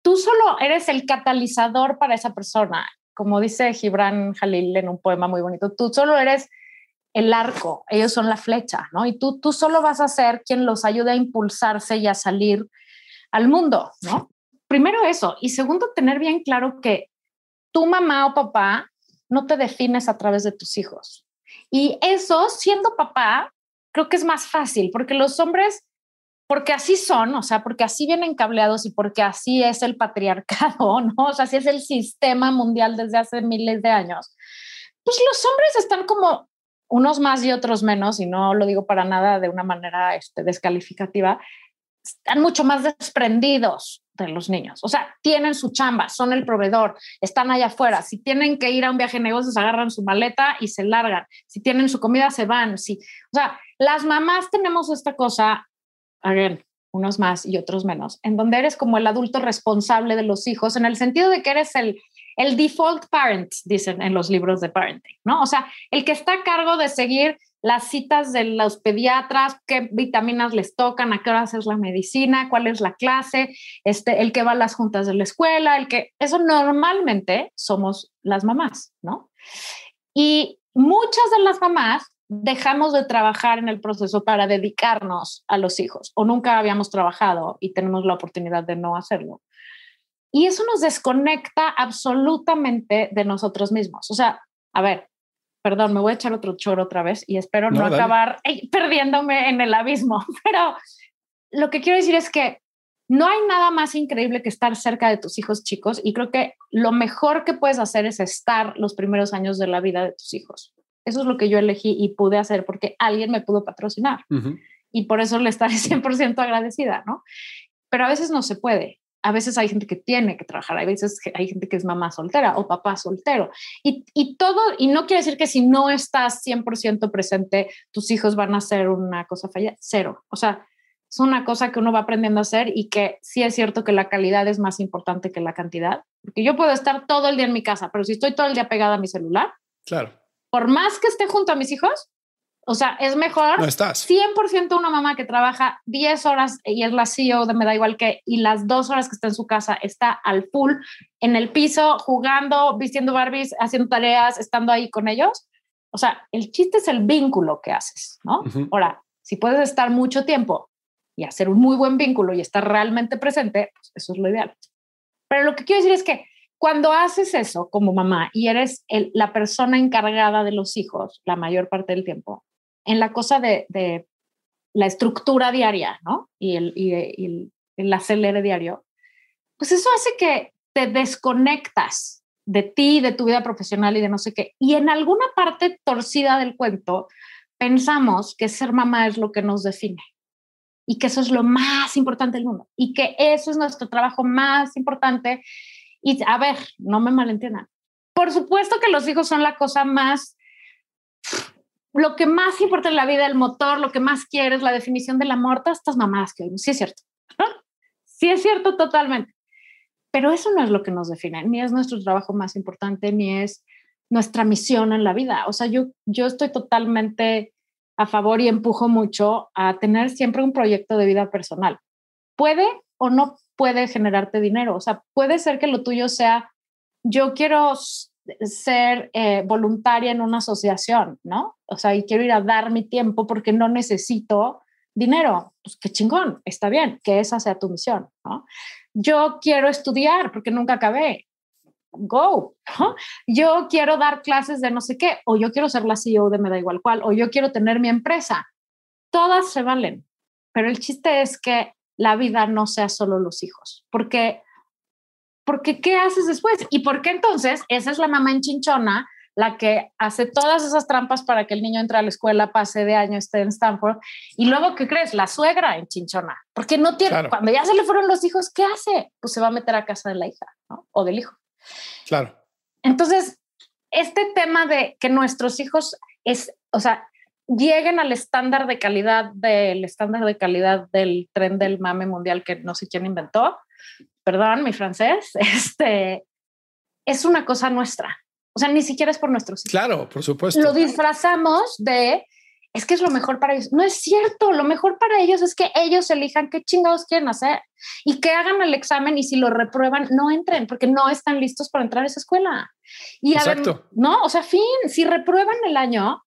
A: tú solo eres el catalizador para esa persona. Como dice Gibran Jalil en un poema muy bonito, tú solo eres el arco, ellos son la flecha, ¿no? Y tú, tú solo vas a ser quien los ayude a impulsarse y a salir al mundo, ¿no? Primero eso. Y segundo, tener bien claro que tu mamá o papá no te defines a través de tus hijos. Y eso, siendo papá, creo que es más fácil, porque los hombres, porque así son, o sea, porque así vienen cableados y porque así es el patriarcado, ¿no? O sea, así es el sistema mundial desde hace miles de años. Pues los hombres están como unos más y otros menos, y no lo digo para nada de una manera este, descalificativa, están mucho más desprendidos de los niños. O sea, tienen su chamba, son el proveedor, están allá afuera. Si tienen que ir a un viaje de negocios, agarran su maleta y se largan. Si tienen su comida, se van. Si, o sea, las mamás tenemos esta cosa, again, unos más y otros menos, en donde eres como el adulto responsable de los hijos, en el sentido de que eres el, el default parent, dicen en los libros de parenting, ¿no? O sea, el que está a cargo de seguir las citas de los pediatras, qué vitaminas les tocan, a qué hora es la medicina, cuál es la clase, este, el que va a las juntas de la escuela, el que, eso normalmente somos las mamás, ¿no? Y muchas de las mamás dejamos de trabajar en el proceso para dedicarnos a los hijos o nunca habíamos trabajado y tenemos la oportunidad de no hacerlo. Y eso nos desconecta absolutamente de nosotros mismos. O sea, a ver, perdón, me voy a echar otro choro otra vez y espero no, acabar perdiéndome en el abismo, pero lo que quiero decir es que no hay nada más increíble que estar cerca de tus hijos chicos y creo que lo mejor que puedes hacer es estar los primeros años de la vida de tus hijos. Eso es lo que yo elegí y pude hacer porque alguien me pudo patrocinar y por eso le estaré 100% agradecida, ¿no? Pero a veces no se puede a veces hay gente que tiene que trabajar, hay veces hay gente que es mamá soltera o papá soltero. Y, y todo, y no quiere decir que si no estás 100% presente, tus hijos van a hacer una cosa falla, cero. O sea, es una cosa que uno va aprendiendo a hacer y que sí es cierto que la calidad es más importante que la cantidad, porque yo puedo estar todo el día en mi casa, pero si estoy todo el día pegada a mi celular,
B: claro.
A: Por más que esté junto a mis hijos, O sea, es mejor
B: no estás.
A: 100% una mamá que trabaja 10 horas y es la CEO de Me da igual que, y las dos horas que está en su casa está al full en el piso, jugando, vistiendo Barbies, haciendo tareas, estando ahí con ellos. O sea, el chiste es el vínculo que haces, ¿no? Ahora, si puedes estar mucho tiempo y hacer un muy buen vínculo y estar realmente presente, pues eso es lo ideal. Pero lo que quiero decir es que cuando haces eso como mamá y eres la persona encargada de los hijos la mayor parte del tiempo, en la cosa de, la estructura diaria, ¿no? Y el, y, el, acelere diario, pues eso hace que te desconectas de ti, de tu vida profesional y de no sé qué. Y en alguna parte torcida del cuento, pensamos que ser mamá es lo que nos define y que eso es lo más importante del mundo y que eso es nuestro trabajo más importante y a ver, no me malentiendan. Por supuesto que los hijos son la cosa más, lo que más importa en la vida, el motor, lo que más quieres, la definición del amor, todas estas mamás que oímos. Sí es cierto. Sí es cierto totalmente. Pero eso no es lo que nos define, ni es nuestro trabajo más importante, ni es nuestra misión en la vida. O sea, yo, yo estoy totalmente a favor y empujo mucho a tener siempre un proyecto de vida personal. Puede o no puede generarte dinero. O sea, puede ser que lo tuyo sea, yo quiero ser eh, voluntaria en una asociación, ¿no? O sea, y quiero ir a dar mi tiempo porque no necesito dinero. Pues qué chingón, está bien, que esa sea tu misión, ¿no? Yo quiero estudiar porque nunca acabé. Go. Yo quiero dar clases de no sé qué, o yo quiero ser la CEO de me da igual cual, o yo quiero tener mi empresa. Todas se valen, pero el chiste es que la vida no sea solo los hijos, porque, porque ¿qué haces después? ¿Y por qué entonces esa es la mamá en chinchona la que hace todas esas trampas para que el niño entre a la escuela, pase de año, esté en Stanford. Y luego, ¿qué crees? La suegra en Chinchona. Porque no tiene, cuando ya se le fueron los hijos, ¿qué hace? Pues se va a meter a casa de la hija, ¿no? O del hijo.
B: Claro.
A: Entonces, este tema de que nuestros hijos es, o sea, lleguen al estándar de calidad del estándar de calidad del tren del mame mundial que no sé quién inventó, perdón mi francés, este, es una cosa nuestra. O sea, ni siquiera es por nuestros hijos.
B: Claro, por supuesto.
A: Lo disfrazamos de, es que es lo mejor para ellos. No es cierto, lo mejor para ellos es que ellos elijan qué chingados quieren hacer y que hagan el examen y si lo reprueban, no entren porque no están listos para entrar a esa escuela. Y Exacto. no, o sea, fin, si reprueban el año,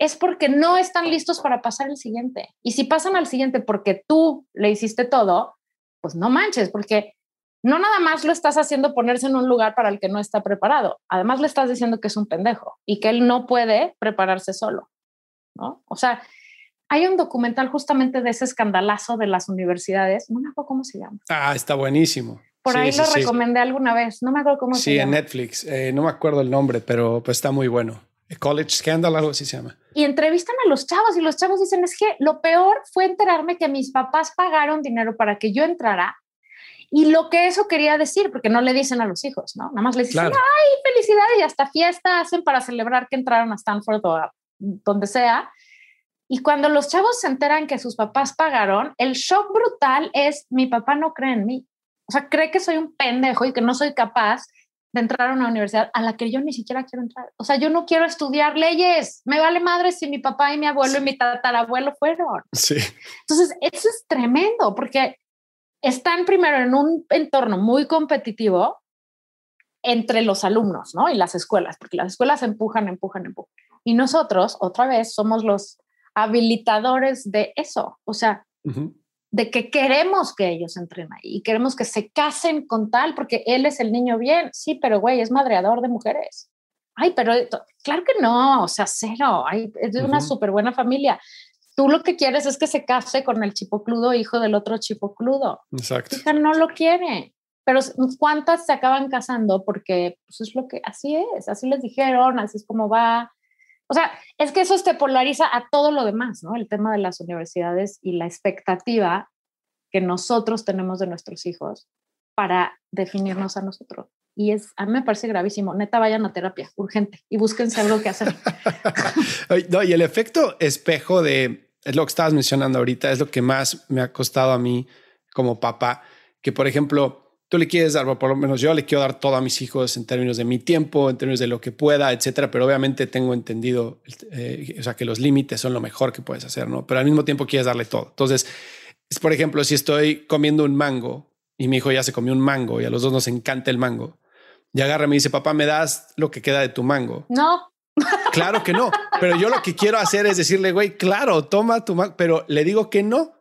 A: es porque no están listos para pasar el siguiente. Y si pasan al siguiente porque tú le hiciste todo, pues no manches, porque no nada más lo estás haciendo ponerse en un lugar para el que no está preparado, además le estás diciendo que es un pendejo y que él no puede prepararse solo, ¿no? O sea, hay un documental justamente de ese escandalazo de las universidades, no me acuerdo cómo se llama.
B: Ah, está buenísimo.
A: Por ahí lo recomendé alguna vez, no me acuerdo cómo
B: se llama. Sí, en Netflix, eh, no me acuerdo el nombre, pero pues está muy bueno. College Scandal, algo así se llama.
A: Y entrevistan a los chavos y los chavos dicen, es que lo peor fue enterarme que mis papás pagaron dinero para que yo entrara y lo que eso quería decir, porque no le dicen a los hijos, ¿no? Nada más les dicen, ay, felicidades y hasta fiesta hacen para celebrar que entraron a Stanford o a donde sea. Y cuando los chavos se enteran que sus papás pagaron, el shock brutal es, mi papá no cree en mí. O sea, cree que soy un pendejo y que no soy capaz de entrar a una universidad a la que yo ni siquiera quiero entrar. O sea, yo no quiero estudiar leyes. Me vale madre si mi papá y mi abuelo y mi tatarabuelo fueron.
B: Sí.
A: Entonces, eso es tremendo porque están primero en un entorno muy competitivo entre los alumnos, ¿no? Y las escuelas, porque las escuelas empujan, empujan, empujan. Y nosotros, otra vez, somos los habilitadores de eso. O sea, de que queremos que ellos entren ahí y queremos que se casen con tal porque él es el niño bien. Sí, pero güey, es madreador de mujeres. Ay, pero claro que no, o sea, cero. Ay, es de una súper buena familia. Tú lo que quieres es que se case con el chipocludo hijo del otro chipocludo.
B: Exacto.
A: Hija no lo quiere. Pero ¿cuántas se acaban casando? Porque pues, es lo que así es, así les dijeron, así es como va. O sea, es que eso te polariza a todo lo demás, ¿no? El tema de las universidades y la expectativa que nosotros tenemos de nuestros hijos para definirnos a nosotros. Y es, a mí me parece gravísimo. Neta, vayan a terapia, urgente, y búsquense algo que hacer.
B: no, y el efecto espejo de, es lo que estabas mencionando ahorita, es lo que más me ha costado a mí como papá, que por ejemplo, tú le quieres dar, por lo menos yo le quiero dar todo a mis hijos en términos de mi tiempo, en términos de lo que pueda, etcétera, pero obviamente tengo entendido, eh, o sea, que los límites son lo mejor que puedes hacer, ¿no? Pero al mismo tiempo quieres darle todo. Entonces, es, por ejemplo, si estoy comiendo un mango y mi hijo ya se comió un mango y a los dos nos encanta el mango, y agarra y me dice, papá, ¿me das lo que queda de tu mango?
A: No.
B: Claro que no, pero yo lo que quiero hacer es decirle, güey, claro, toma tu mango, pero le digo que no.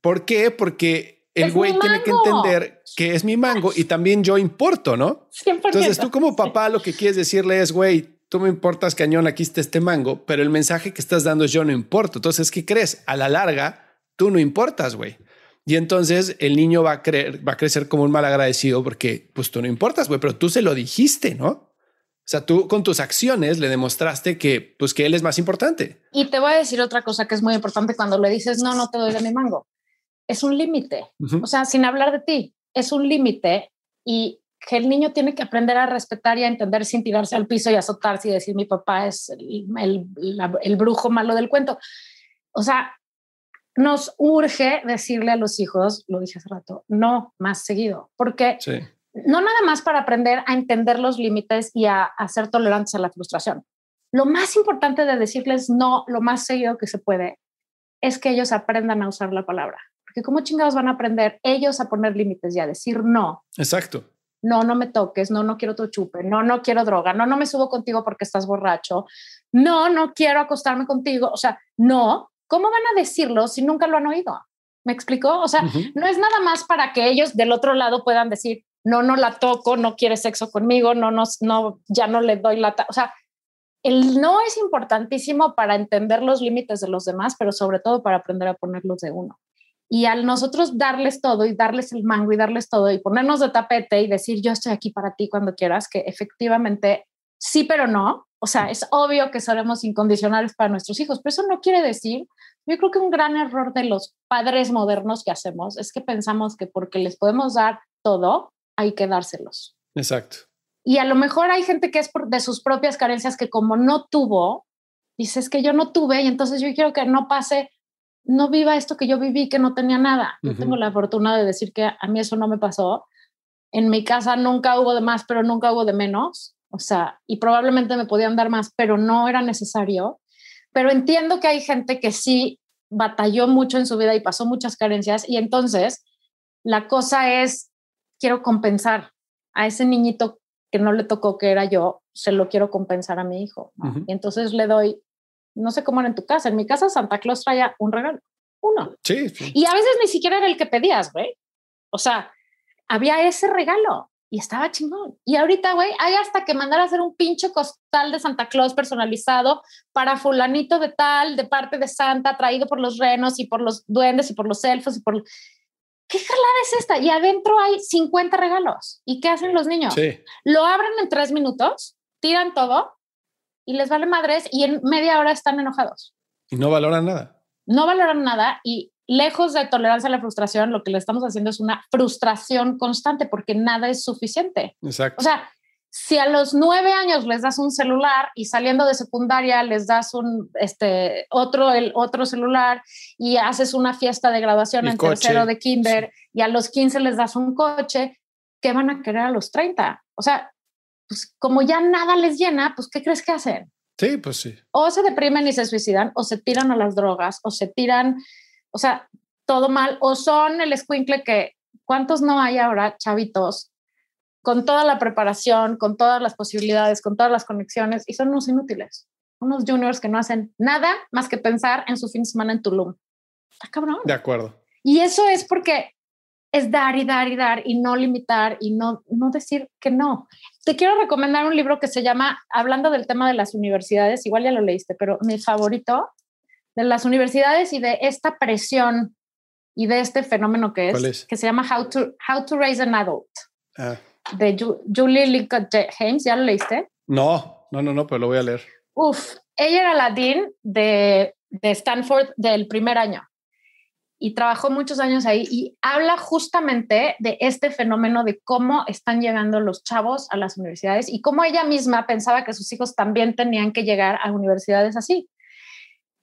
B: ¿Por qué? Porque el güey tiene que entender que es mi mango y también yo importo, ¿no?
A: 100%.
B: Entonces tú como papá lo que quieres decirle es, güey, tú me importas cañón, aquí está este mango, pero el mensaje que estás dando es yo no importo. Entonces, ¿qué crees? A la larga, tú no importas, güey. Y entonces el niño va a creer, va a crecer como un mal agradecido porque pues tú no importas, güey, pero tú se lo dijiste, ¿no? O sea, tú con tus acciones le demostraste que pues que él es más importante.
A: Y te voy a decir otra cosa que es muy importante cuando le dices, no, no te doy de mi mango. Es un límite. O sea, sin hablar de ti, es un límite y que el niño tiene que aprender a respetar y a entender sin tirarse al piso y azotarse y decir mi papá es el, el, el brujo malo del cuento. O sea, nos urge decirle a los hijos, lo dije hace rato, no más seguido, porque no nada más para aprender a entender los límites y a, a, ser tolerantes a la frustración. Lo más importante de decirles no lo más seguido que se puede es que ellos aprendan a usar la palabra. Porque cómo chingados van a aprender ellos a poner límites y a decir no.
B: Exacto.
A: No, no me toques, no, no quiero tu chupe, no, no quiero droga, no, no me subo contigo porque estás borracho, no, no quiero acostarme contigo. O sea, no, ¿cómo van a decirlo si nunca lo han oído? ¿Me explicó? O sea, no es nada más para que ellos del otro lado puedan decir, no, no la toco, no quiere sexo conmigo, no, no, no, ya no le doy la... O sea, el no es importantísimo para entender los límites de los demás, pero sobre todo para aprender a ponerlos de uno. Y al nosotros darles todo y darles el mango y darles todo y ponernos de tapete y decir, yo estoy aquí para ti cuando quieras, que efectivamente sí, pero no. O sea, es obvio que seremos incondicionales para nuestros hijos, pero eso no quiere decir, yo creo que un gran error de los padres modernos que hacemos es que pensamos que porque les podemos dar todo, hay que dárselos.
B: Exacto.
A: Y a lo mejor hay gente que es por, de sus propias carencias que como no tuvo, dices que yo no tuve y entonces yo quiero que no pase, no viva esto que yo viví, que no tenía nada. Yo tengo la fortuna de decir que a mí eso no me pasó. En mi casa nunca hubo de más, pero nunca hubo de menos. O sea, y probablemente me podían dar más, pero no era necesario. Pero entiendo que hay gente que sí batalló mucho en su vida y pasó muchas carencias y entonces la cosa es, quiero compensar a ese niñito que no le tocó, que era yo, se lo quiero compensar a mi hijo. Y entonces le doy, no sé cómo era en tu casa, en mi casa Santa Claus traía un regalo, uno.
B: Sí,
A: Y a veces ni siquiera era el que pedías, güey. O sea, había ese regalo y estaba chingón. Y ahorita, güey, hay hasta que mandar a hacer un pinche costal de Santa Claus personalizado para fulanito de tal, de parte de Santa, traído por los renos y por los duendes y por los elfos y por... ¿Qué jalada es esta? Y adentro hay 50 regalos. ¿Y qué hacen los niños?
B: Sí.
A: Lo abren en tres minutos, tiran todo y les vale madres y en media hora están enojados.
B: Y no valoran nada.
A: No valoran nada y lejos de tolerancia a la frustración, lo que le estamos haciendo es una frustración constante porque nada es suficiente.
B: Exacto.
A: O sea, si a los nueve años les das un celular y saliendo de secundaria les das un este otro el otro celular y haces una fiesta de graduación en tercero de kinder y a los 15 les das un coche, ¿qué van a querer a los 30? O sea, pues como ya nada les llena, pues ¿qué crees que hacen?
B: Sí, pues sí.
A: O se deprimen y se suicidan, o se tiran a las drogas, o se tiran o sea, todo mal, o son el escuincle que, ¿cuántos no hay ahora, chavitos, con toda la preparación, con todas las posibilidades, con todas las conexiones, y son unos inútiles, unos juniors que no hacen nada más que pensar en su fin de semana en Tulum. Está cabrón.
B: De acuerdo.
A: Y eso es porque es dar y dar y dar y no limitar y no, no decir que no. Te quiero recomendar un libro que se llama, hablando del tema de las universidades, igual ya lo leíste, pero mi favorito de las universidades y de esta presión y de este fenómeno que es, que se llama How to, How to Raise an Adult,
B: ah.
A: De Julie Lincoln James. ¿Ya lo leíste?
B: No, no, no, no, pero lo voy a leer.
A: Uf, ella era la dean de, de Stanford del primer año y trabajó muchos años ahí y habla justamente de este fenómeno de cómo están llegando los chavos a las universidades y cómo ella misma pensaba que sus hijos también tenían que llegar a universidades así.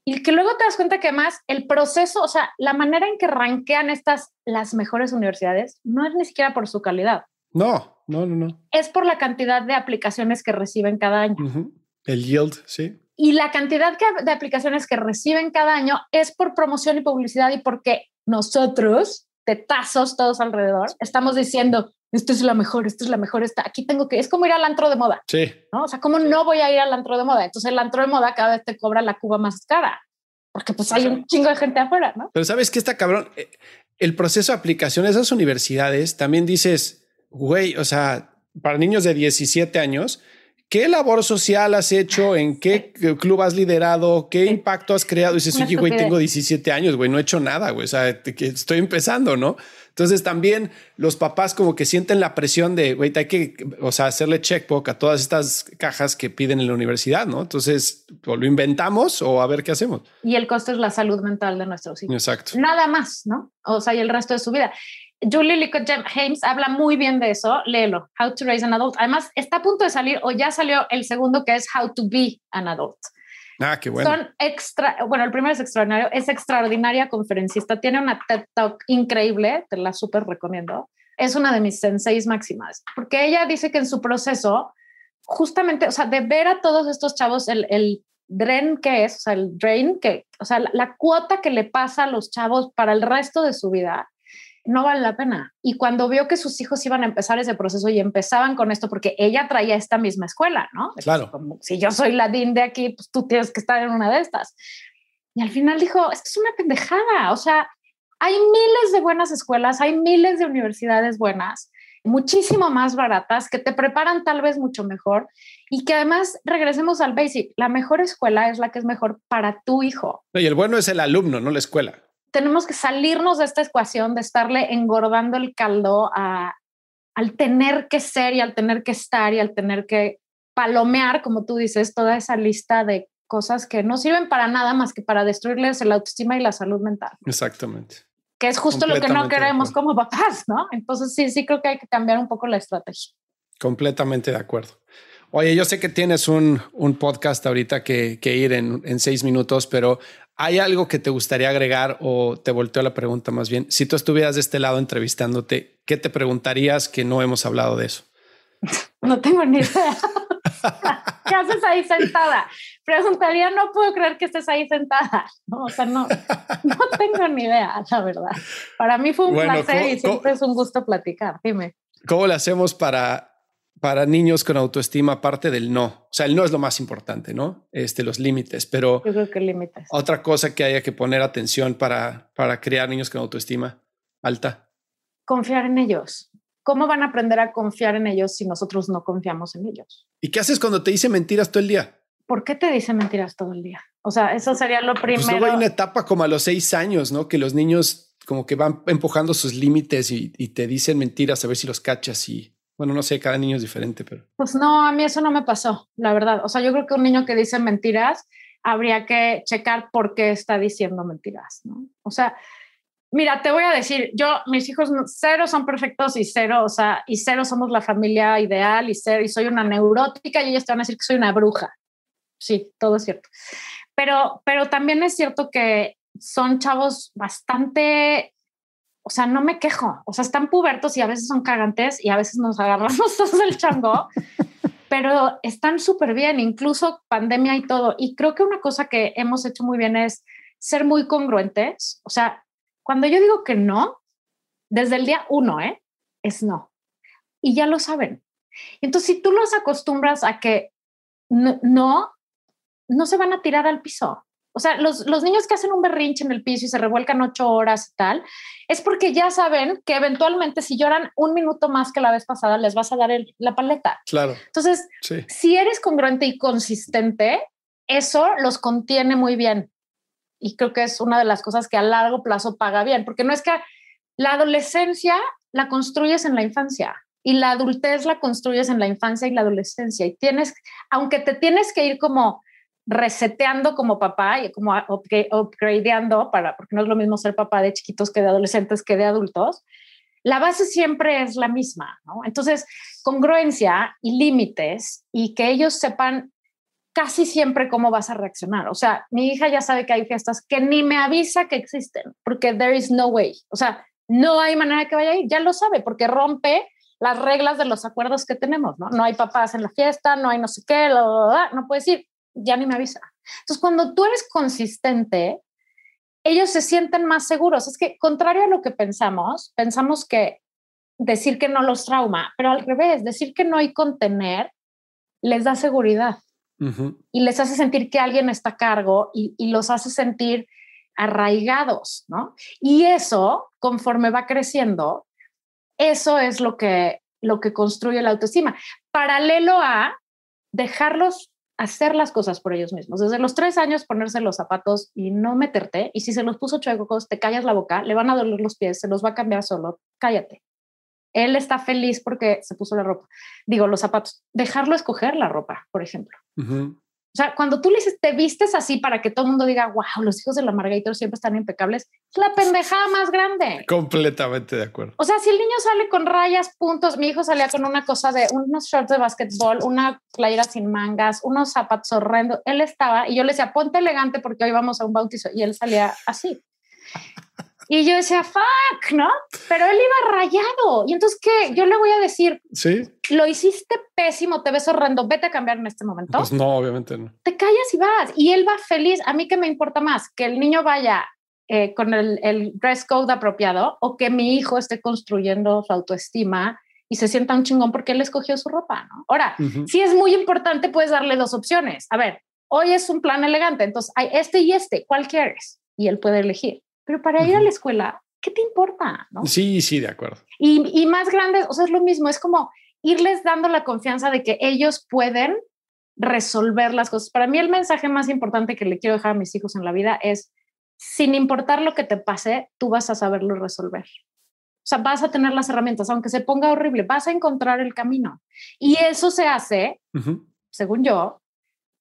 A: y que luego te das cuenta que más el proceso, o sea, la manera en que ranquean estas las mejores universidades no es ni siquiera por su calidad.
B: No, no, no, no.
A: Es por la cantidad de aplicaciones que reciben cada año.
B: El yield, sí.
A: Y la cantidad de aplicaciones que reciben cada año es por promoción y publicidad y porque nosotros, tetazos todos alrededor, estamos diciendo, esto es la mejor, esto es la mejor, esta, aquí tengo que, es como ir al antro de moda.
B: Sí.
A: ¿no? O sea, ¿cómo no voy a ir al antro de moda? Entonces el antro de moda cada vez te cobra la cuba más cara, porque pues hay un chingo de gente afuera, ¿no?
B: Pero sabes que está cabrón, eh, el proceso de aplicación de esas universidades, también dices, güey, o sea, para niños de 17 años, ¿Qué labor social has hecho? ¿En qué club has liderado? ¿Qué impacto has creado? Y dices, oye, güey, tengo 17 años, güey, no he hecho nada, güey, o sea, estoy empezando, ¿no? Entonces también los papás como que sienten la presión de, güey, hay que, o sea, hacerle checkbook a todas estas cajas que piden en la universidad, ¿no? Entonces, o lo inventamos o a ver qué hacemos.
A: Y el costo es la salud mental de nuestros hijos.
B: Exacto.
A: Nada más, ¿no? O sea, y el resto de su vida. Julie Licott James habla muy bien de eso. Léelo, How to Raise an Adult. Además, está a punto de salir o ya salió el segundo que es How to Be an Adult.
B: Ah, qué bueno.
A: Son extra, bueno, el primero es extraordinario, es extraordinaria conferencista, tiene una TED Talk increíble, te la súper recomiendo. Es una de mis senseis máximas, porque ella dice que en su proceso, justamente, o sea, de ver a todos estos chavos, el, el drain que es, o sea, el drain que, o sea, la cuota que le pasa a los chavos para el resto de su vida, no vale la pena. Y cuando vio que sus hijos iban a empezar ese proceso y empezaban con esto, porque ella traía esta misma escuela, ¿no?
B: Claro.
A: si yo soy la DIN de aquí, pues tú tienes que estar en una de estas. Y al final dijo, esto es una pendejada. O sea, hay miles de buenas escuelas, hay miles de universidades buenas, muchísimo más baratas, que te preparan tal vez mucho mejor y que además regresemos al basic. La mejor escuela es la que es mejor para tu hijo.
B: Y el bueno es el alumno, no la escuela
A: tenemos que salirnos de esta ecuación de estarle engordando el caldo a, al tener que ser y al tener que estar y al tener que palomear, como tú dices, toda esa lista de cosas que no sirven para nada más que para destruirles la autoestima y la salud mental.
B: Exactamente.
A: Que es justo lo que no queremos como papás, ¿no? Entonces sí, sí creo que hay que cambiar un poco la estrategia.
B: Completamente de acuerdo. Oye, yo sé que tienes un, un podcast ahorita que, que ir en, en, seis minutos, pero ¿Hay algo que te gustaría agregar o te volteo la pregunta más bien? Si tú estuvieras de este lado entrevistándote, ¿qué te preguntarías que no hemos hablado de eso?
A: No tengo ni idea. ¿Qué haces ahí sentada? Preguntaría, no puedo creer que estés ahí sentada. No, o sea, no, no tengo ni idea, la verdad. Para mí fue un placer y siempre es un gusto platicar. Dime.
B: ¿Cómo le hacemos para para niños con autoestima, aparte del no. O sea, el no es lo más importante, ¿no? Este, los límites, pero
A: yo creo que límites.
B: Otra cosa que haya que poner atención para, para crear niños con autoestima alta.
A: Confiar en ellos. ¿Cómo van a aprender a confiar en ellos si nosotros no confiamos en ellos?
B: ¿Y qué haces cuando te dicen mentiras todo el día?
A: ¿Por qué te dicen mentiras todo el día? O sea, eso sería lo primero. Pues
B: luego hay una etapa como a los seis años, ¿no? Que los niños como que van empujando sus límites y, y te dicen mentiras a ver si los cachas y bueno, no sé, cada niño es diferente, pero.
A: Pues no, a mí eso no me pasó, la verdad. O sea, yo creo que un niño que dice mentiras, habría que checar por qué está diciendo mentiras, ¿no? O sea, mira, te voy a decir, yo, mis hijos cero son perfectos y cero, o sea, y cero somos la familia ideal y cero, y soy una neurótica y ellos te van a decir que soy una bruja. Sí, todo es cierto. Pero, pero también es cierto que son chavos bastante o sea, no me quejo. O sea, están pubertos y a veces son cagantes y a veces nos agarramos todos el chango, pero están súper bien, incluso pandemia y todo. Y creo que una cosa que hemos hecho muy bien es ser muy congruentes. O sea, cuando yo digo que no, desde el día uno, ¿eh? Es no. Y ya lo saben. Entonces, si tú los acostumbras a que no, no se van a tirar al piso. O sea, los, los, niños que hacen un berrinche en el piso y se revuelcan ocho horas y tal, es porque ya saben que eventualmente si lloran un minuto más que la vez pasada, les vas a dar la paleta.
B: Claro.
A: Entonces, si eres congruente y consistente, eso los contiene muy bien. Y creo que es una de las cosas que a largo plazo paga bien, porque no es que la adolescencia la construyes en la infancia y la adultez la construyes en la infancia y la adolescencia. Y tienes, aunque te tienes que ir como reseteando como papá y como upgradeando para, porque no es lo mismo ser papá de chiquitos que de adolescentes que de adultos, la base siempre es la misma, ¿no? Entonces, congruencia y límites y que ellos sepan casi siempre cómo vas a reaccionar. O sea, mi hija ya sabe que hay fiestas que ni me avisa que existen, porque there is no way. O sea, no hay manera que vaya a ir, ya lo sabe, porque rompe las reglas de los acuerdos que tenemos, ¿no? No hay papás en la fiesta, no hay no sé qué, no puedes ir, ya ni me avisa. Entonces, cuando tú eres consistente, ellos se sienten más seguros. Es que, contrario a lo que pensamos, pensamos que decir que no los trauma, pero al revés, decir que no hay contener les da seguridad y les hace sentir que alguien está a cargo y, y, los hace sentir arraigados, ¿no? Y eso, conforme va creciendo, eso es lo que, lo que construye la autoestima. Paralelo a dejarlos hacer las cosas por ellos mismos. Desde los tres años ponerse los zapatos y no meterte, y si se los puso chuecos, te callas la boca, le van a doler los pies, se los va a cambiar solo, cállate. Él está feliz porque se puso la ropa. Digo, los zapatos. Dejarlo escoger la ropa, por ejemplo. O sea, cuando tú le dices, te vistes así para que todo el mundo diga, wow, los hijos de la Margarita siempre están impecables, es la pendejada más grande.
B: Completamente de acuerdo.
A: O sea, si el niño sale con rayas, puntos, mi hijo salía con una cosa de unos shorts de básquetbol, una playera sin mangas, unos zapatos horrendos, él estaba y yo le decía, ponte elegante porque hoy vamos a un bautizo y él salía así. Y yo decía, fuck, ¿no? Pero él iba rayado. Y entonces, ¿qué? Yo le voy a decir,
B: sí.
A: Lo hiciste pésimo, te ves horrendo, vete a cambiar en este momento.
B: Pues no, obviamente no.
A: Te callas y vas. Y él va feliz. A mí, ¿qué me importa más? Que el niño vaya eh, con el, el dress code apropiado o que mi hijo esté construyendo su autoestima y se sienta un chingón porque él escogió su ropa, ¿no? Ahora, si es muy importante, puedes darle dos opciones. A ver, hoy es un plan elegante, entonces hay este y este, ¿cuál quieres? Y él puede elegir. Pero para ir a la escuela, ¿qué te importa? ¿no?
B: Sí, sí, de acuerdo.
A: Y, y, más grandes, o sea, es lo mismo, es como irles dando la confianza de que ellos pueden resolver las cosas. Para mí el mensaje más importante que le quiero dejar a mis hijos en la vida es, sin importar lo que te pase, tú vas a saberlo resolver. O sea, vas a tener las herramientas, aunque se ponga horrible, vas a encontrar el camino. Y eso se hace, según yo,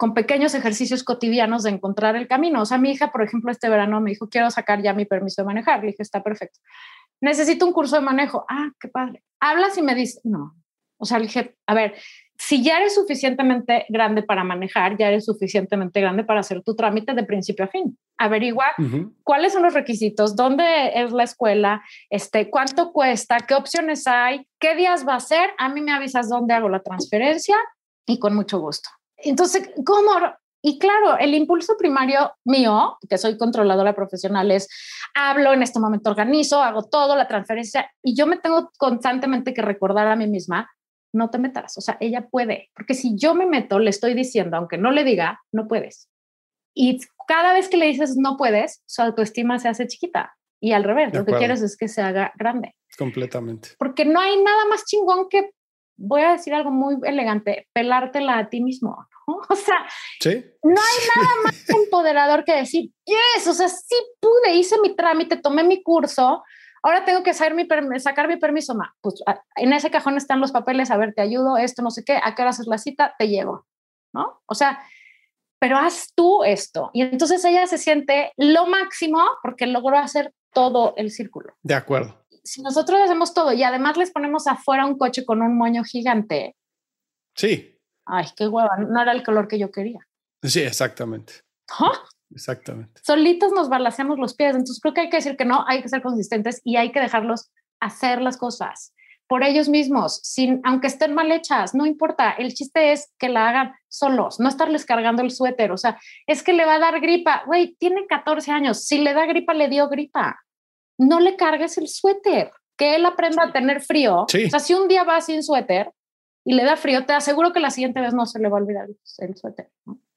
A: con pequeños ejercicios cotidianos de encontrar el camino. O sea, mi hija, por ejemplo, este verano me dijo, quiero sacar ya mi permiso de manejar. Le dije, está perfecto. Necesito un curso de manejo. Ah, qué padre. Hablas y me dice, no. O sea, le dije, a ver, si ya eres suficientemente grande para manejar, ya eres suficientemente grande para hacer tu trámite de principio a fin. Averigua cuáles son los requisitos, dónde es la escuela, este, cuánto cuesta, qué opciones hay, qué días va a ser. A mí me avisas dónde hago la transferencia y con mucho gusto. Entonces, ¿cómo? Y claro, el impulso primario mío, que soy controladora profesional, es hablo, en este momento organizo, hago todo, la transferencia, y yo me tengo constantemente que recordar a mí misma, no te metas, o sea, ella puede, porque si yo me meto, le estoy diciendo, aunque no le diga, no puedes. Y cada vez que le dices no puedes, su autoestima se hace chiquita. Y al revés, lo que quieres es que se haga grande.
B: Completamente.
A: Porque no hay nada más chingón que voy a decir algo muy elegante, pelártela a ti mismo. O sea, no hay nada más empoderador que decir, yes, o sea, sí pude, hice mi trámite, tomé mi curso, ahora tengo que sacar mi, sacar mi permiso, ma. pues en ese cajón están los papeles, a ver, te ayudo, esto, no sé qué, a qué hora haces la cita, te llevo, ¿no? O sea, pero haz tú esto. Y entonces ella se siente lo máximo porque logró hacer todo el círculo.
B: De acuerdo
A: si nosotros hacemos todo y además les ponemos afuera un coche con un moño gigante.
B: Sí.
A: Ay, qué hueva, no era el color que yo quería.
B: Sí, exactamente.
A: ¿Ah?
B: Exactamente.
A: Solitos nos balanceamos los pies, entonces creo que hay que decir que no, hay que ser consistentes y hay que dejarlos hacer las cosas por ellos mismos, sin, aunque estén mal hechas, no importa. El chiste es que la hagan solos, no estarles cargando el suéter. O sea, es que le va a dar gripa. Güey, tiene 14 años. Si le da gripa, le dio gripa no le cargues el suéter, que él aprenda a tener frío. O sea, si un día va sin suéter y le da frío, te aseguro que la siguiente vez no se le va a olvidar el suéter.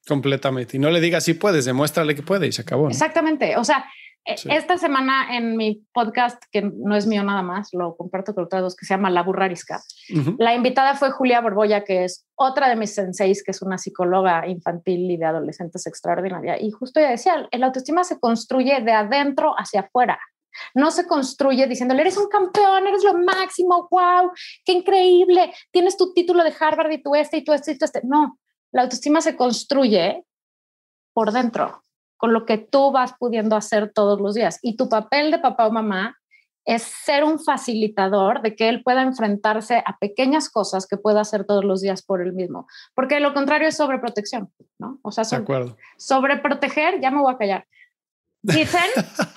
B: Completamente. Y no le digas si puedes, demuéstrale que puede y se acabó.
A: Exactamente. O sea, e, esta semana en mi podcast, que no es mío nada más, lo comparto con otros dos, que se llama La Burrarisca, la invitada fue Julia Borbolla, que es otra de mis senseis, que es una psicóloga infantil y de adolescentes extraordinaria. Y justo ella decía, el autoestima se construye de adentro hacia afuera. No se construye diciéndole, eres un campeón, eres lo máximo, wow, qué increíble, tienes tu título de Harvard y tú este y tú este y tú este. No, la autoestima se construye por dentro, con lo que tú vas pudiendo hacer todos los días. Y tu papel de papá o mamá es ser un facilitador de que él pueda enfrentarse a pequeñas cosas que pueda hacer todos los días por él mismo, porque lo contrario es sobreprotección, ¿no? O sea, sobre, sobreproteger, ya me voy a callar. Dicen,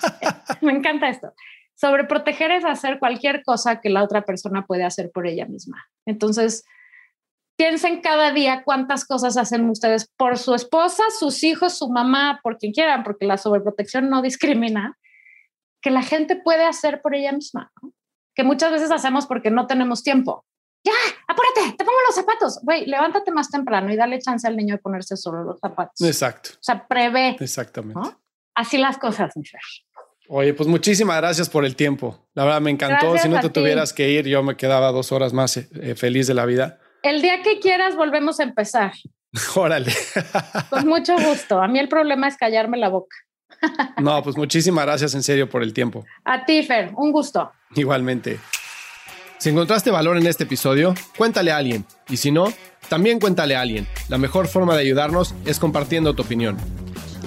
A: me encanta esto, sobreproteger es hacer cualquier cosa que la otra persona puede hacer por ella misma. Entonces, piensen cada día cuántas cosas hacen ustedes por su esposa, sus hijos, su mamá, por quien quieran, porque la sobreprotección no discrimina que la gente puede hacer por ella misma, que muchas veces hacemos porque no tenemos tiempo. Ya, apúrate, te pongo los zapatos. Güey, levántate más temprano y dale chance al niño de ponerse solo los zapatos.
B: Exacto.
A: O sea, prevé.
B: Exactamente.
A: Así las cosas, Michelle.
B: Oye, pues muchísimas gracias por el tiempo. La verdad me encantó. si no te tuvieras que ir, yo me quedaba dos horas más eh, feliz de la vida.
A: El día que quieras, volvemos a empezar.
B: Órale.
A: Con mucho gusto. A mí el problema es callarme la boca.
B: No, pues muchísimas gracias en serio por el tiempo.
A: A ti, Fer, un gusto.
B: Igualmente. Si encontraste valor en este episodio, cuéntale a alguien. Y si no, también cuéntale a alguien. La mejor forma de ayudarnos es compartiendo tu opinión.